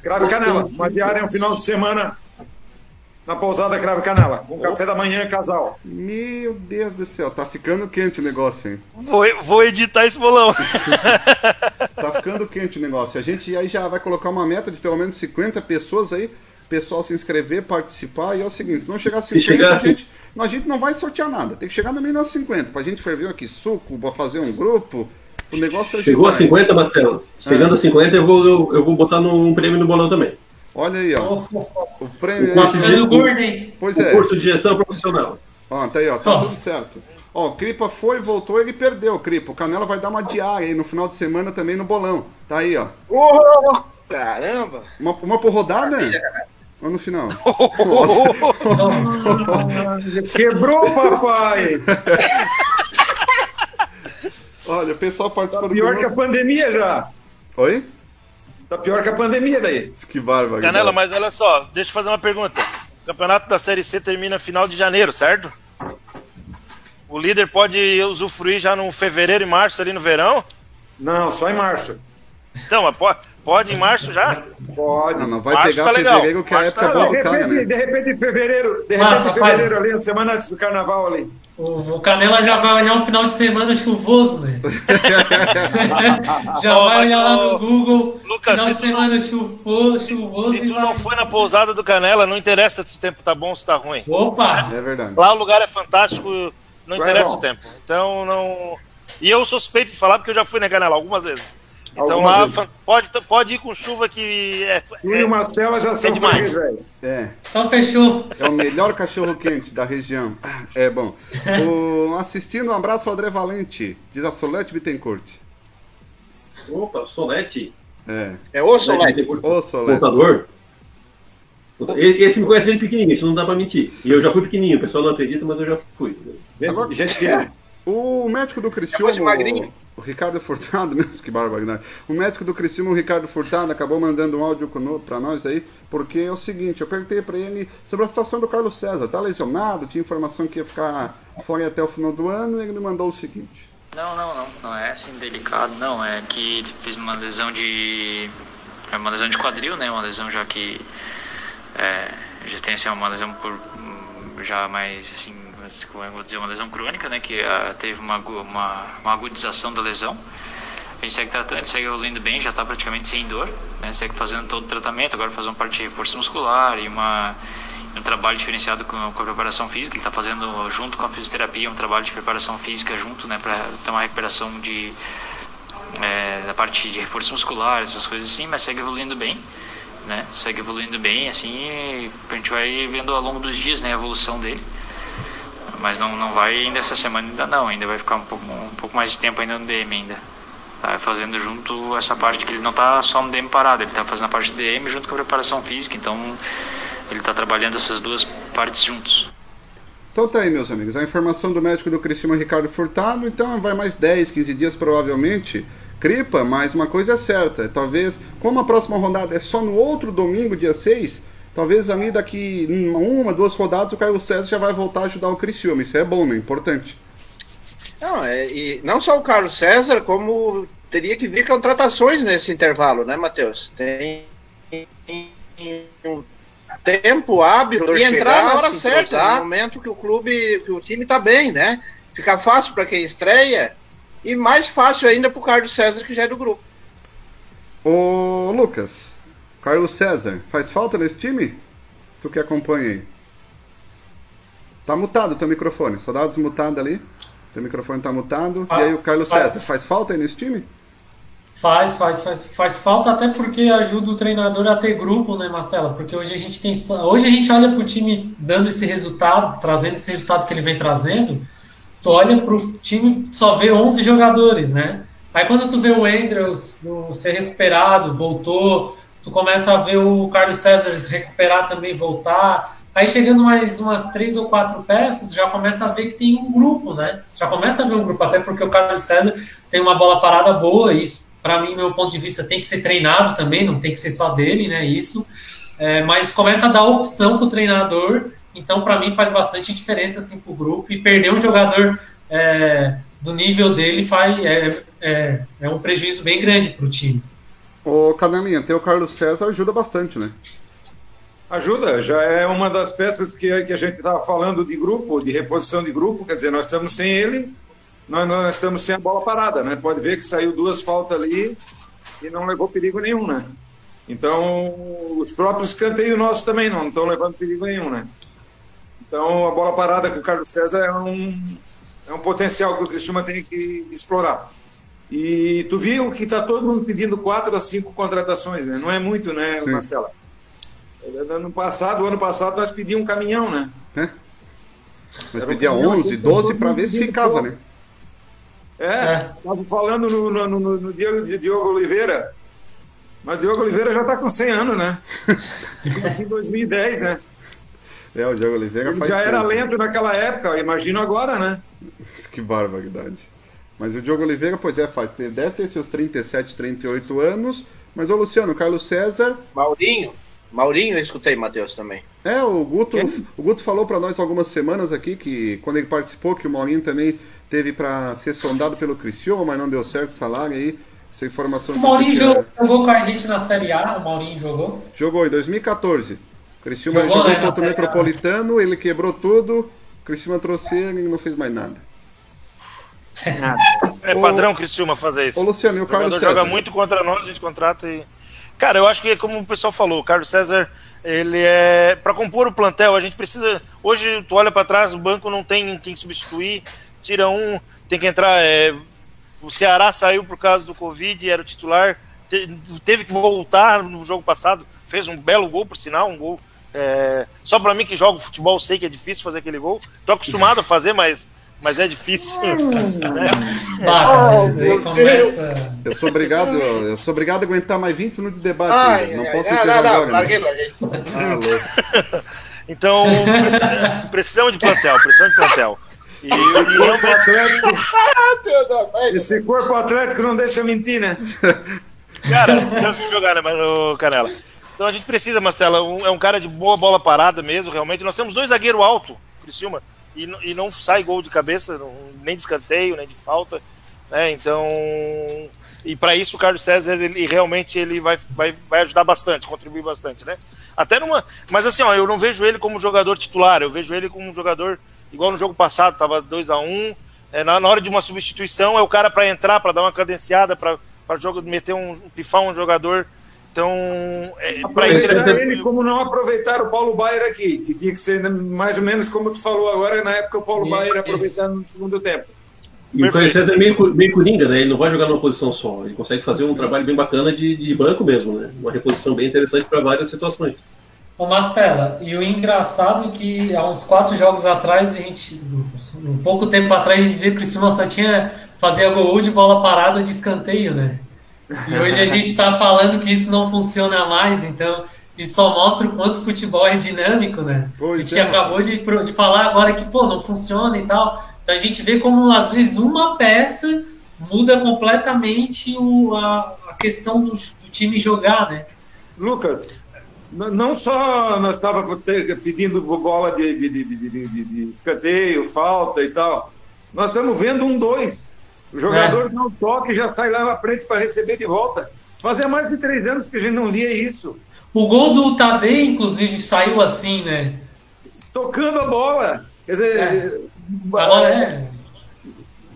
Crave Canela, uma diária um final de semana na pousada Crave Canela. Um café da manhã, casal. Meu Deus do céu, tá ficando quente o negócio, hein? Vou, vou editar esse bolão. tá ficando quente o negócio. A gente aí já vai colocar uma meta de pelo menos 50 pessoas aí. Pessoal se inscrever, participar. E é o seguinte: se não chegar a 50, chegar a, gente, a gente não vai sortear nada. Tem que chegar no mínimo aos 50. Pra gente ferver aqui suco, pra fazer um grupo. O negócio é Chegou a demais. 50, Marcelo? Chegando a 50, eu vou, eu, eu vou botar num prêmio no bolão também. Olha aí, ó. O prêmio O aí. curso ficando gordo, hein? Pois O é. curso de gestão profissional. Ó, tá aí, ó. Tá Nossa. tudo certo. Ó, o Cripa foi, voltou, ele perdeu, Cripa. O Canela vai dar uma diária aí no final de semana também no bolão. Tá aí, ó. Oh, caramba! Uma, uma por rodada? Ou no final? Quebrou, papai! Olha, o pessoal Tá participando pior que a pandemia já. Oi? Tá pior que a pandemia daí. Que bárbaro. Canela, mas olha só, deixa eu fazer uma pergunta. O campeonato da Série C termina final de janeiro, certo? O líder pode usufruir já no fevereiro e março ali no verão? Não, só em março. Então, mas pode, pode em março já? Pode. Não, não vai Março pegar tá legal. fevereiro, que é a Março época tá boa De do cara, né? de repente, em fevereiro, de repente, em faz. fevereiro ali, a semana antes do carnaval ali. O, o Canela já vai olhar um final de semana chuvoso, né? já Ó, vai olhar lá no Google, Lucas, final se de tu não- semana chuvoso, chuvoso Se tu vai... não foi na pousada do Canela, não interessa se o tempo tá bom ou se tá ruim. Opa! É verdade. Lá o lugar é fantástico, não Vai interessa bom. o tempo. Então não. E eu sou suspeito de falar porque eu já fui na Canela algumas vezes. Então lá pode, pode ir com chuva que é, Tu e o Mastela já são demais. freguês, velho. É. Então fechou. É o melhor cachorro quente da região. É bom. O, assistindo, um abraço ao André Valente, diz a Solete Bittencourt. Opa, Solete. É. É o Solete. Ô, Solete. Contador. Esse me conhece desde pequenininho, isso não dá pra mentir. E eu já fui pequenininho, o pessoal não acredita, mas eu já fui. Gente, Agora- gente fina. O médico do Cristiano. O, Ricardo Furtado, meu, que barbaridade. O médico do Cristiano, o Ricardo Furtado, acabou mandando um áudio pra nós aí, porque é o seguinte, eu perguntei pra ele sobre a situação do Carlos César. Tá lesionado, tinha informação que ia ficar fora até o final do ano, e ele me mandou o seguinte. Não, não, não. Não é assim delicado, não. É que ele fez uma lesão de. É uma lesão de quadril, né? Uma lesão já que. É, já tem assim, uma lesão por. Já mais assim. Como eu vou dizer, uma lesão crônica, né? Que ah, teve uma, uma, uma agudização da lesão. A gente segue tratando, segue evoluindo bem, já está praticamente sem dor, né? Segue fazendo todo o tratamento, agora faz uma parte de reforço muscular e uma, um trabalho diferenciado com, com a preparação física. Ele está fazendo, junto com a fisioterapia, um trabalho de preparação física junto, né? Para ter uma recuperação de, é, da parte de reforço muscular, essas coisas assim, mas segue evoluindo bem, né? Segue evoluindo bem, assim, a gente vai vendo ao longo dos dias, né? A evolução dele. Mas não, não vai ainda essa semana, ainda não, ainda vai ficar um pouco, um pouco mais de tempo ainda no DM ainda. Tá fazendo junto essa parte que ele não tá só no DM parado, ele tá fazendo a parte do DM junto com a preparação física, então ele tá trabalhando essas duas partes juntos. Então tá aí, meus amigos, a informação do médico do Cristiano Ricardo Furtado, então vai mais 10, 15 dias provavelmente. Cripa, mas uma coisa é certa, talvez, como a próxima rodada é só no outro domingo, dia 6, talvez ali daqui uma, duas rodadas o Carlos César já vai voltar a ajudar o Criciúma, isso é bom, né? Importante. Não, é, e não só o Carlos César, como teria que vir contratações nesse intervalo, né, Matheus? Tem um tempo hábil e entrar na hora certa, no momento que o clube, que o time tá bem, né? Fica fácil para quem estreia e mais fácil ainda pro Carlos César que já é do grupo. Ô Lucas, Carlos César, faz falta nesse time? Tu que acompanha aí. Tá mutado teu microfone, só dá uma desmutada ali. Teu microfone tá mutado. Ah, e aí o Carlos faz. César, faz falta aí nesse time? Faz, faz, faz, faz falta até porque ajuda o treinador a ter grupo, né, Marcela? Porque hoje a gente tem hoje a gente olha pro time dando esse resultado, trazendo esse resultado que ele vem trazendo. Tu olha pro time só vê 11 jogadores, né? Aí quando tu vê o Andrews ser recuperado, voltou, tu começa a ver o Carlos César se recuperar também, voltar. Aí chegando mais umas três ou quatro peças, já começa a ver que tem um grupo, né? Já começa a ver um grupo, até porque o Carlos César tem uma bola parada boa, e isso, para mim, meu ponto de vista, tem que ser treinado também, não tem que ser só dele, né? Isso. É, mas começa a dar opção pro treinador Então, para mim, faz bastante diferença assim, para o grupo. E perder um jogador é, do nível dele faz, é, é, é um prejuízo bem grande para o time. Ô, Canelinha, ter o Carlos César ajuda bastante, né? Ajuda, já é uma das peças que, que a gente estava falando de grupo, de reposição de grupo, quer dizer, nós estamos sem ele, nós, nós estamos sem a bola parada, né? Pode ver que saiu duas faltas ali e não levou perigo nenhum, né? Então, os próprios escanteios nossos também não estão levando perigo nenhum, né? Então, a bola parada com o Carlos César é um, é um potencial que o Cristiano tem que explorar. E tu viu que está todo mundo pedindo quatro a cinco contratações, né? Não é muito, né, Sim. Marcela? Ano passado, ano passado, nós pedíamos um caminhão, né? É. Mas Era um pedia caminhão 11, que 12 todo para ver se ficava, pouco. né? É, estava falando no, no, no, no Diogo, de Diogo Oliveira, mas Diogo Oliveira já está com 100 anos, né? em 2010, né? É, o Diogo Oliveira Ele faz já era tempo. lento naquela época, imagino agora, né? Que barbaridade. Mas o Diogo Oliveira, pois é, faz, deve ter seus 37, 38 anos. Mas o Luciano, Carlos César. Maurinho. Maurinho eu escutei, Matheus, também. É, o Guto, o Guto falou para nós algumas semanas aqui que quando ele participou, que o Maurinho também teve para ser sondado pelo Criciúma, mas não deu certo o salário aí. Essa informação O que Maurinho jogou, jogou com a gente na Série A, o Maurinho jogou. jogou em 2014. O Criciúma Jogou, jogou né, contra o. Metropolitano, ele quebrou tudo. O Criciúma trouxe ele e não fez mais nada. É padrão Criciúma fazer isso. Ô, Luciano, e o O jogador Carlos joga César? muito contra nós, a gente contrata e. Cara, eu acho que, como o pessoal falou, o Carlos César, ele é. Para compor o plantel, a gente precisa. Hoje, tu olha para trás, o banco não tem quem substituir, tira um, tem que entrar. é, O Ceará saiu por causa do Covid, era o titular, te- teve que voltar no jogo passado, fez um belo gol, por sinal, um gol. é, Só para mim que jogo futebol, sei que é difícil fazer aquele gol. Tô acostumado a fazer, mas, mas é difícil. né? Bah, aí começa. Eu sou obrigado, eu sou obrigado a aguentar mais 20 minutos de debate. Ai, ainda. não ai, posso ai, encerrar não, não, agora. né? larguei, larguei. Ah. Então, preci- precisamos de plantel, precisamos de plantel. E, e realmente, Esse corpo atlético não deixa mentir, né? cara, já vi jogar, né, mas, ô, Canela? Então a gente precisa, Mastela, um- é um cara de boa bola parada mesmo, realmente. Nós temos dois zagueiros alto, Criciúma, e, e não sai gol de cabeça, não- nem de escanteio, nem de falta, né? Então, e para isso o Carlos César, ele realmente ele vai, vai, vai ajudar bastante, contribuir bastante, né? Até numa, mas assim, ó, eu não vejo ele como jogador titular, eu vejo ele como um jogador igual no jogo passado, tava 2 a 1 um, é, na, na hora de uma substituição é o cara para entrar, para dar uma cadenciada, para meter um pifar um jogador. Então, é, para isso ele Aproveitar ele como não aproveitar o Paulo Baier aqui, que tinha que ser mais ou menos como tu falou agora, na época o Paulo. Baier aproveitando no segundo tempo. E o. César é meio, meio coringa, né? Ele não vai jogar numa posição só. Ele consegue fazer um trabalho bem bacana de, de banco mesmo, né? Uma reposição bem interessante para várias situações. Ô Mastela, e o engraçado é que há uns quatro jogos atrás, a gente, um pouco tempo atrás, dizia que o Criciúma só tinha fazia gol de bola parada de escanteio, né? E hoje a gente está falando que isso não funciona mais, então isso só mostra o quanto o futebol é dinâmico, né? Pois a gente é. acabou de, de falar agora que, pô, não funciona e tal. Então a gente vê como, às vezes, uma peça muda completamente o, a, a questão do, do time jogar, né? Lucas, não só nós estávamos pedindo bola de, de- de- de escanteio, falta e tal, nós estamos vendo um dois. O jogador não toca e já sai lá na frente para receber de volta. Fazia mais de três anos que a gente não via isso. O gol do Tadei, inclusive, saiu assim, né? Tocando a bola. Quer dizer, Agora é.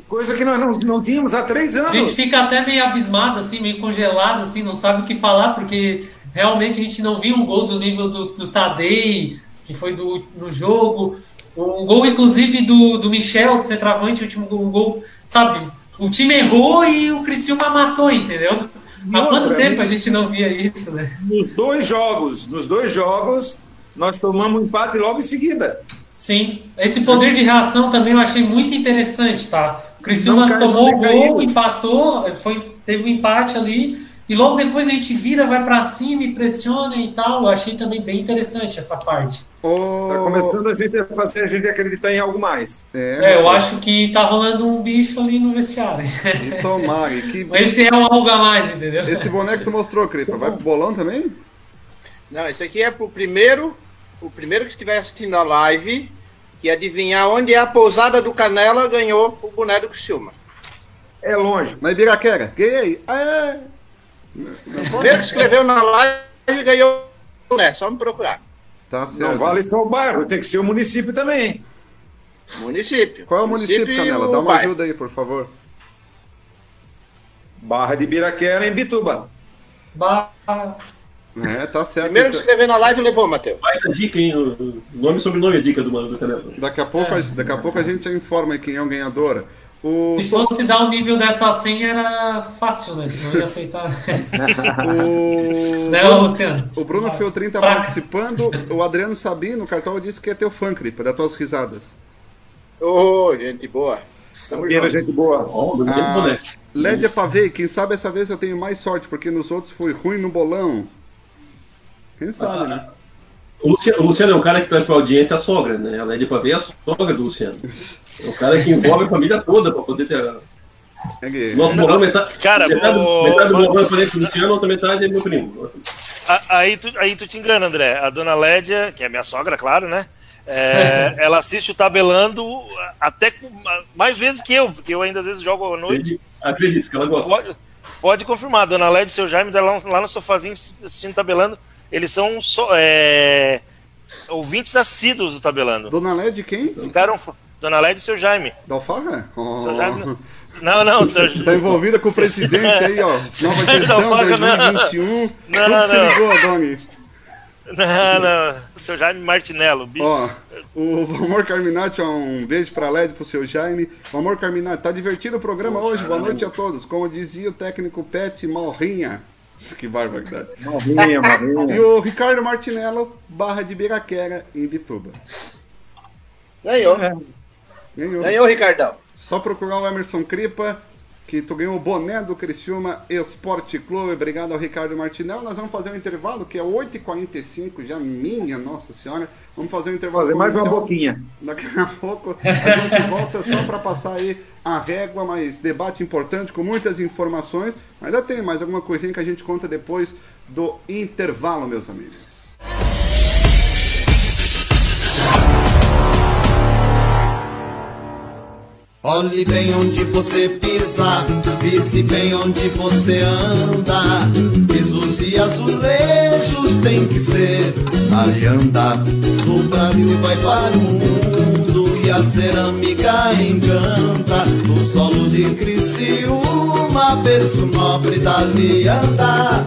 coisa que nós não, não tínhamos há três A anos. gente fica até meio abismado, assim, meio congelado, assim, não sabe o que falar, porque realmente a gente não viu um gol do nível do, do Tadei, que foi do, no jogo. Um gol, inclusive, do, do Michel, do centroavante, o último gol, um gol, sabe? O time errou e o Criciúma matou, entendeu? Há quanto tempo né? a gente não via isso, né? Nos dois jogos, nos dois jogos, nós tomamos um empate logo em seguida. Sim, esse poder de reação também eu achei muito interessante, tá? O Criciúma Não cai- tomou o gol, empatou, foi, teve um empate ali, e logo depois a gente vira, vai pra cima e pressiona e tal. Eu achei também bem interessante essa parte. Ô, Está começando a gente a fazer a gente acreditar em algo mais. É, É, eu acho que tá rolando um bicho ali no vestiário. E tomara. Que... Esse é um algo a mais, entendeu? Esse boneco que tu mostrou, Cripa, vai pro bolão também? Não, esse aqui é pro primeiro o primeiro que estiver assistindo a live, que adivinhar onde é a pousada do Canela, ganhou o boné do Criciúma. É longe. Na Ibiraquera. Ganhei. É. Primeiro que escreveu na live ganhou o boné, só me procurar. Tá certo. Não vale só o bairro, tem que ser o município também. Município. Qual é o município, e Canela? Dá uma bairro. ajuda aí, por favor. Barra de Biraquera em Bituba. Bah, É, tá certo. Primeiro que escreveu na live levou, Matheus. Vai da dica, hein? O nome e sobrenome é dica do mano do Canela. Daqui a pouco, a, daqui a pouco a gente já informa quem é o ganhador. O, se fosse dar o nível dessa senha era fácil, né? Não ia aceitar. o, Né, Luciano? o Bruno Feltrin tá Fraco. participando. O Adriano Sabino, o cartão disse que é teu fã, Cripa, das tuas risadas. Ô, gente boa. Sabina, gente boa. O mesmo Ah. Lédia Pavei, quem sabe essa vez eu tenho mais sorte, porque nos outros fui ruim no bolão. Quem sabe, né? O Luciano, o Luciano é um cara que traz pra audiência a sogra, né? A Lédia Pavê é a sogra do Luciano. É um cara que envolve a família toda pra poder ter. a- É Nosso bolão, metade, Cara, metade, o- metade do bolão é parente do Luciano, outra metade é meu primo. Aí tu, aí tu te engana, André. A dona Lédia, que é minha sogra, claro, né? É, ela assiste o tabelando até com- mais vezes que eu, porque eu ainda às vezes jogo à noite. Acredito, que ela gosta. Pode, pode confirmar, dona Lédia e o seu Jaime lá, lá no sofazinho assistindo tabelando. Eles são só, é, ouvintes assíduos do tabelando. Dona Led quem? Ficaram. Dona Lédia e seu Jaime. Da Alfarra? Oh. Seu Jaime não- Não, não, seu Tá envolvida com o presidente aí, ó. Nova Jaime gestão Alfarra, não. 2021. Não, Tudo não, se não. ligou, Doni. Não, não. Seu Jaime Martinello. bicho. Ó, o Amor Carminati, um beijo pra Led, pro seu Jaime. O Amor Carminati, tá divertido o programa hoje. Boa noite a todos. Como dizia o técnico Pet Malrinha. Que barbaridade. Marrinha, E Marrinha. o Ricardo Martinello, barra de Biraquera, em Bituba. Ganhou. Ganhou. Ganhou, Ricardão. Só procurar o Emerson Cripa, que tu ganhou o boné do Criciúma Esporte Clube. Obrigado ao Ricardo Martinello. Nós vamos fazer um intervalo, que é 8h45, já minha Nossa Senhora. Vamos fazer um intervalo Fazer mais uma boquinha. Daqui a pouco a gente volta só para passar aí a régua, mas debate importante com muitas informações. Ainda tem mais alguma coisinha que a gente conta depois do intervalo, meus amigos. Olhe bem onde você pisa, pise bem onde você anda. Pisos e azulejos tem que ser alianda. No Brasil vai para o mundo e a cerâmica encanta. No solo de Criciúma, berço nobre da lianda.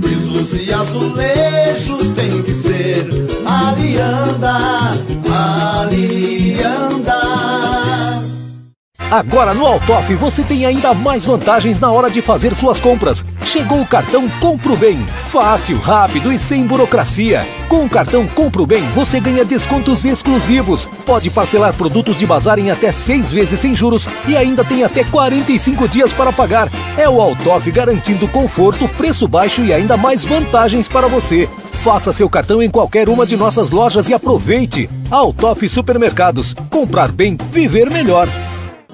Pisos e azulejos tem que ser alianda, alianda. Agora no Altoff você tem ainda mais vantagens na hora de fazer suas compras. Chegou o cartão Compro Bem. Fácil, rápido e sem burocracia. Com o cartão Compro Bem você ganha descontos exclusivos. Pode parcelar produtos de bazar em até seis vezes sem juros e ainda tem até 45 dias para pagar. É o Altoff garantindo conforto, preço baixo e ainda mais vantagens para você. Faça seu cartão em qualquer uma de nossas lojas e aproveite. Altoff Supermercados. Comprar bem, viver melhor.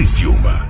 Criciúma.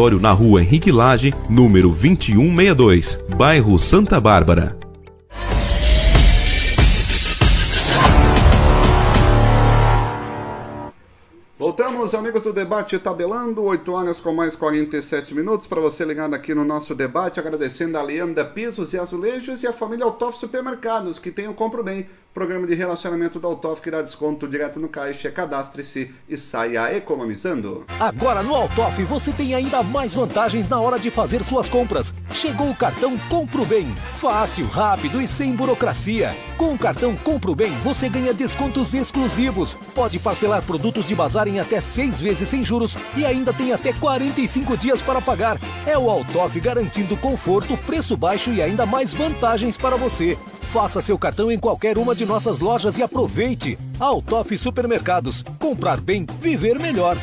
na rua Henrique Lage, número 2162, bairro Santa Bárbara. voltamos, amigos do debate tabelando, 8 horas com mais 47 minutos para você ligado aqui no nosso debate, agradecendo a Leanda Pisos e Azulejos e a família Autof Supermercados, que tem o Compro Bem, programa de relacionamento da Autof que dá desconto direto no caixa, cadastre-se e saia economizando. Agora no Autof você tem ainda mais vantagens na hora de fazer suas compras. Chegou o cartão Compro Bem, fácil, rápido e sem burocracia. Com o cartão Compro Bem você ganha descontos exclusivos, pode parcelar produtos de bazar em até seis vezes sem juros e ainda tem até 45 dias para pagar. É o Autof garantindo conforto, preço baixo e ainda mais vantagens para você. Faça seu cartão em qualquer uma de nossas lojas e aproveite. Autof Supermercados. Comprar bem, viver melhor.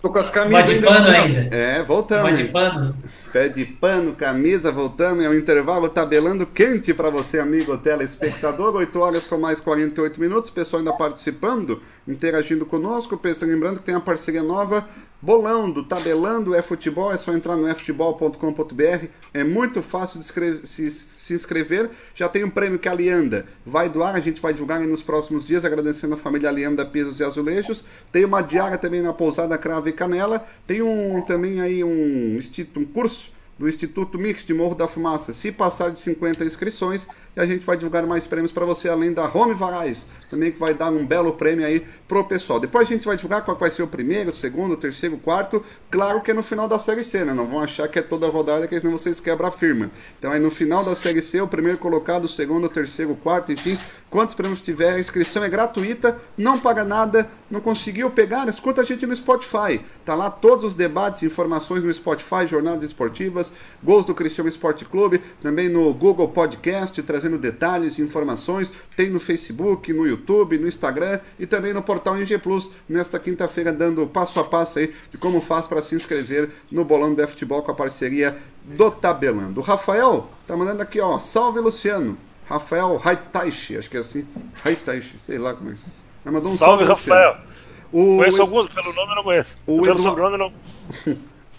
Tô com as camisas Vai de ainda pano não. ainda. É, voltamos. Vai de pano. Pé de pano, camisa, voltamos. É um intervalo tabelando quente para você, amigo telespectador. 8 horas com mais 48 minutos. Pessoal ainda participando, interagindo conosco. Pensa, lembrando que tem a parceria nova. Bolão do Tabelando é Futebol, é só entrar no futebol.com.br. É muito fácil de se, se inscrever. Já tem um prêmio que a Lianda vai doar, a gente vai divulgar nos próximos dias, agradecendo a família Lianda Pisos e Azulejos. Tem uma diária também na pousada Cravo e Canela. Tem um também aí um, um curso do Instituto Mix de Morro da Fumaça. Se passar de 50 inscrições, a gente vai divulgar mais prêmios para você, além da Home Varais, também que vai dar um belo prêmio aí pro pessoal. Depois a gente vai divulgar qual vai ser o primeiro, o segundo, o terceiro, o quarto. Claro que é no final da Série C, né? Não vão achar que é toda a rodada, que senão vocês quebram a firma. Então é no final da Série C, o primeiro colocado, o segundo, o terceiro, o quarto, enfim. Quantos prêmios tiver, a inscrição é gratuita, não paga nada. Não conseguiu pegar? Escuta a gente no Spotify. Tá lá todos os debates, informações no Spotify, jornadas esportivas, gols do Cristiano Esporte Clube, também no Google Podcast, trazendo detalhes informações. Tem no Facebook, no YouTube, no Instagram e também no portal NG Plus, nesta quinta-feira, dando passo a passo aí de como faz para se inscrever no Bolão do Futebol com a parceria do Tabelando. O Rafael tá mandando aqui, ó, salve Luciano. Rafael Haitaishi, acho que é assim. Haitaishi, sei lá como é que é. Mas mandou um Salve, Luciano. Rafael. O, Conheço alguns, pelo nome eu não conheço. O pelo Edu- sobrenome não.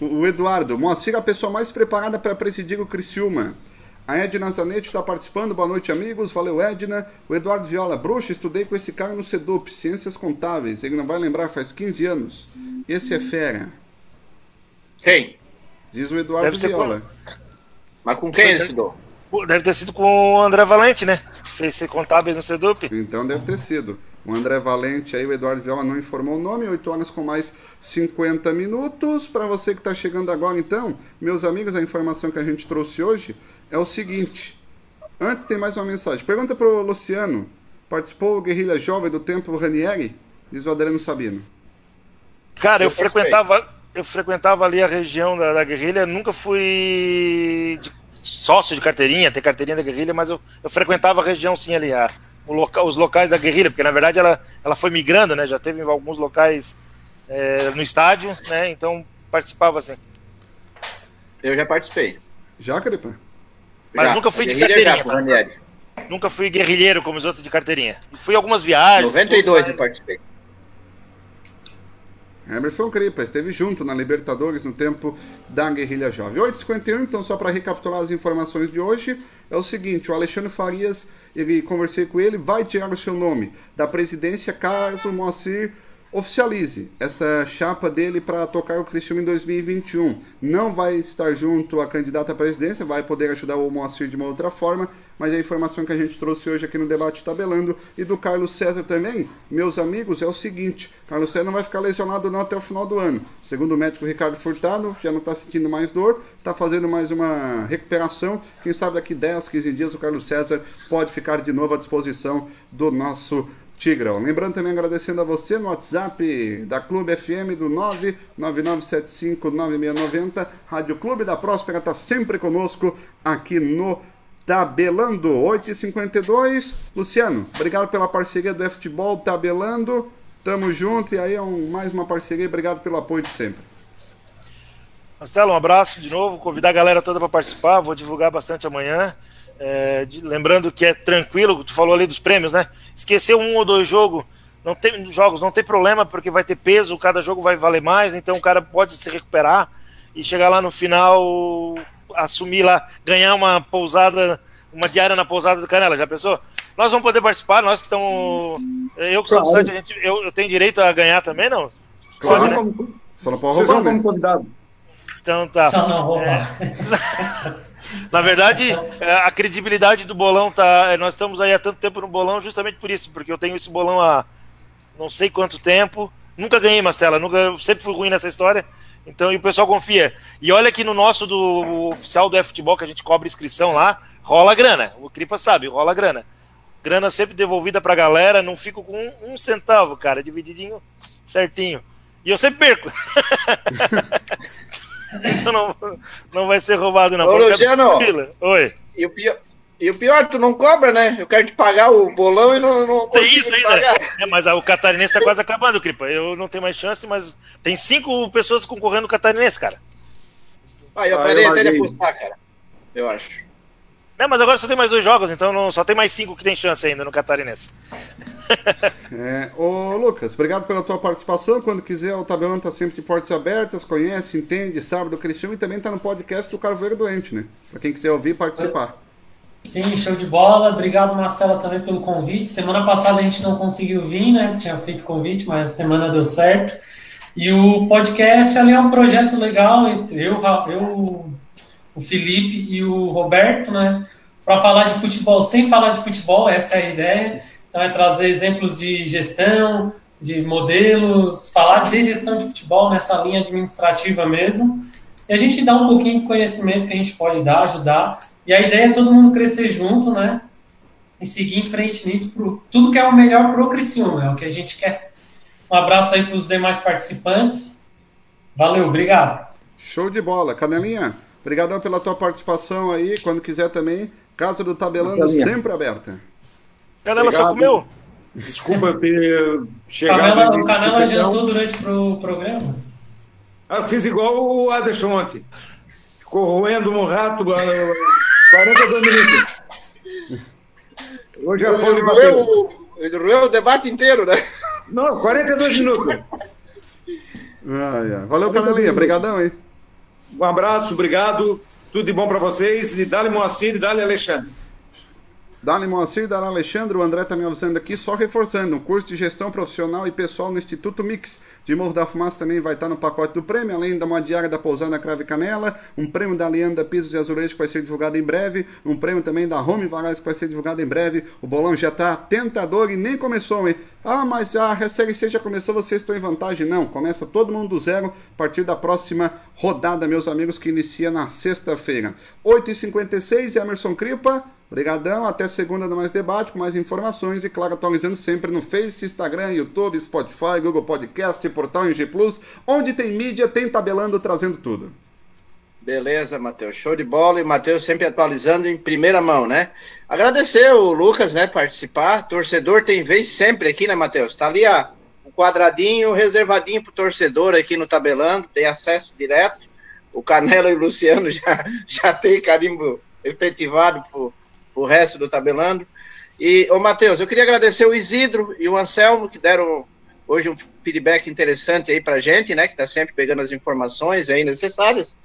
o Eduardo, Moacir, a pessoa mais preparada para presidir o Criciúma. A Edna Zanetti está participando. Boa noite, amigos. Valeu, Edna. O Eduardo Viola, bruxa, estudei com esse cara no CEDUP, Ciências Contábeis. Ele não vai lembrar, faz 15 anos. Esse é fera. Quem? Diz o Eduardo Deve ser Viola. Mas com quem ele estudou? Deve ter sido com o André Valente, né? Fez ser contábeis no Sedup. Então deve ter sido. O André Valente aí, o Eduardo Viola não informou o nome, 8 horas com mais 50 minutos. Para você que está chegando agora, então, meus amigos, a informação que a gente trouxe hoje é o seguinte. Antes tem mais uma mensagem. Pergunta para o Luciano. Participou o Guerrilha Jovem do Templo Ranieri? Diz o Adriano Sabino. Cara, eu, Eu frequentava, eu frequentava ali a região da, da guerrilha, nunca fui de- sócio de carteirinha, ter carteirinha da guerrilha, mas eu, eu frequentava a região sim ali, a, o loca- os locais da guerrilha, porque na verdade ela, ela foi migrando, né? Já teve alguns locais é, no estádio, né? Então participava assim. Eu já participei. Já, Caripa? Mas Já. nunca fui de já, carteirinha. o tá? Nunca fui guerrilheiro como os outros de carteirinha. Fui algumas viagens. 92 tudo, eu participei. Emerson Cripa esteve junto na Libertadores no tempo da Guerrilha Jovem. 8h51, então só para recapitular as informações de hoje, é o seguinte, o Alexandre Farias, ele conversei com ele, vai tirar o seu nome da presidência caso o Moacir oficialize essa chapa dele para tocar o Cristiano em 2021. Não vai estar junto a candidata à presidência, vai poder ajudar o Moacir de uma outra forma, mas a informação que a gente trouxe hoje aqui no debate tabelando e do Carlos César também, meus amigos, é o seguinte: Carlos César não vai ficar lesionado não até o final do ano. Segundo o médico Ricardo Furtado, já não está sentindo mais dor, está fazendo mais uma recuperação. Quem sabe daqui 10, 15 dias o Carlos César pode ficar de novo à disposição do nosso Tigrão. Lembrando também, agradecendo a você no WhatsApp da Clube FM do 999759690. Rádio Clube da Próspera está sempre conosco aqui no Tabelando. 8h52. Luciano, obrigado pela parceria do Futebol Tabelando. Tamo junto e aí é um- mais uma parceria. Obrigado pelo apoio de sempre. Marcelo, um abraço de novo. Convidar a galera toda para participar. Vou divulgar bastante amanhã. É, de- lembrando que é tranquilo, tu falou ali dos prêmios, né? Esqueceu um ou dois jogos, não tem jogos, não tem problema, porque vai ter peso, cada jogo vai valer mais, então o cara pode se recuperar e chegar lá no final, assumir lá, ganhar uma pousada, uma diária na pousada do Canela. Já pensou? Nós vamos poder participar, nós que estamos. Eu que sou do site, a gente, eu, eu tenho direito a ganhar também, não? Claro. né? como- Só não pode Vocês roubar, vão né? como convidado. Então tá. Só não roubar. Na verdade, é, a credibilidade do bolão tá. é, Nós estamos aí há tanto tempo no bolão justamente por isso, porque eu tenho esse bolão há não sei quanto tempo. Nunca ganhei, Mastela, nunca, eu sempre fui ruim nessa história. Então, e o pessoal confia. E olha que no nosso do oficial do futebol que a gente cobra inscrição lá, rola grana. O Cripa sabe, rola grana. Grana sempre devolvida pra galera, não fico com um, um centavo, cara, divididinho certinho. E eu sempre perco. então não, não vai ser roubado, não. Ô, Luciano. Oi. E o pior, e o pior, tu não cobra, né? Eu quero te pagar o bolão e não, não Tem isso ainda. pagar. É, mas o catarinense tá quase acabando, Cripa. Eu não tenho mais chance, mas tem cinco pessoas concorrendo no catarinense, cara. Ah, eu Ah, parei eu até de apostar, cara. Eu acho. Não, mas agora só tem mais dois jogos, então não, só tem mais cinco que tem chance ainda no catarinense. É, ô Lucas, obrigado pela tua participação. Quando quiser, o tabelão tá sempre de portas abertas, conhece, entende, sabe do Cristiano e também tá no podcast do Carvoeiro Doente, né? Pra quem quiser ouvir e participar. Sim, show de bola. Obrigado, Marcela, também pelo convite. Semana passada a gente não conseguiu vir, né? Tinha feito convite, mas a semana deu certo. E o podcast ali é um projeto legal. entre Eu, eu o Felipe e o Roberto, né? Para falar de futebol sem falar de futebol, essa é a ideia. Então, é trazer exemplos de gestão, de modelos, falar de gestão de futebol nessa linha administrativa mesmo. E a gente dá um pouquinho de conhecimento que a gente pode dar, ajudar. E a ideia é todo mundo crescer junto, né? E seguir em frente nisso, pro, tudo que é o melhor pro Criciúma, é o que a gente quer. Um abraço aí para os demais participantes. Valeu, obrigado. Show de bola. Canelinha, obrigadão pela tua participação aí. Quando quiser também, Casa do Tabelando sempre aberta. Canela só comeu? Desculpa eu ter chegado. Canela, o Canela jantou durante pro programa? Ah, Eu fiz igual o Aderson ontem. Ficou roendo um rato ah, 42 minutos. Hoje a fome bateu. ele roeu o debate inteiro, né? Não, 42 minutos. Ai, ai. Valeu, Canelinha. Obrigadão aí. Um abraço, obrigado. Tudo de bom para vocês. E dá-lhe Moacir e dá-lhe Alexandre. Dali Moacir, Dali Alexandre, o André tá me avisando aqui, só reforçando, curso de gestão profissional e pessoal no Instituto Mix de da Fumaça também vai estar no pacote do prêmio, além da uma diária da pousada Crave Canela, um prêmio da Alianda Pisos e Azulejos que vai ser divulgado em breve, um prêmio também da Home Varais que vai ser divulgado em breve, o bolão já tá tentador e nem começou, hein? Ah, mas a Série C já começou, vocês estão em vantagem. Não, começa todo mundo do zero a partir da próxima rodada, meus amigos, que inicia na sexta-feira. 8h56, Emerson Cripa, Obrigadão, até segunda no Mais Debate, com mais informações e, claro, atualizando sempre no Face, Instagram, YouTube, Spotify, Google Podcast, Portal NG Plus. Onde tem mídia, tem tabelando, trazendo tudo. Beleza, Matheus. Show de bola. E Matheus sempre atualizando em primeira mão, né? Agradecer o Lucas, né, participar. Torcedor tem vez sempre aqui, né, Matheus? Tá ali, ó, um quadradinho reservadinho pro torcedor aqui no tabelando, tem acesso direto. O Canelo e o Luciano já, já tem carimbo efetivado pro, pro resto do tabelando. E, ô Matheus, eu queria agradecer o Isidro e o Anselmo, que deram hoje um feedback interessante aí pra gente, né, que tá sempre pegando as informações aí necessárias.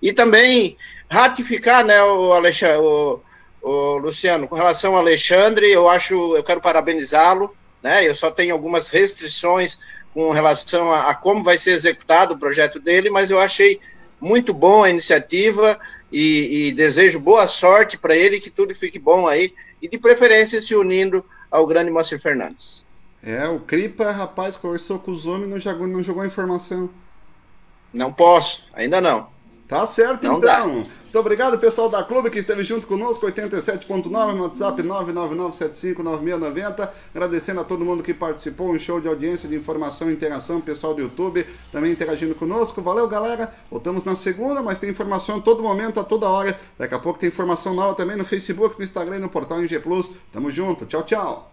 E também ratificar, né, o, Alexandre, o, o Luciano, com relação ao Alexandre, eu acho, eu quero parabenizá-lo, né, eu só tenho algumas restrições com relação a, a como vai ser executado o projeto dele, mas eu achei muito bom a iniciativa e, e desejo boa sorte para ele, que tudo fique bom aí, e de preferência se unindo ao grande Moacir Fernandes. É, o Cripa, rapaz, conversou com os homens e não jogou, não jogou a informação. Não posso, ainda não. Tá certo, Não então. dá. Muito obrigado, pessoal da Clube, que esteve junto conosco, 87.9 no WhatsApp 999759690. Agradecendo a todo mundo que participou, um show de audiência, de informação e interação, pessoal do YouTube também interagindo conosco. Valeu, galera. Voltamos na segunda, mas tem informação a todo momento, a toda hora. Daqui a pouco tem informação nova também no Facebook, no Instagram e no portal NG Plus. Tamo junto. Tchau, tchau.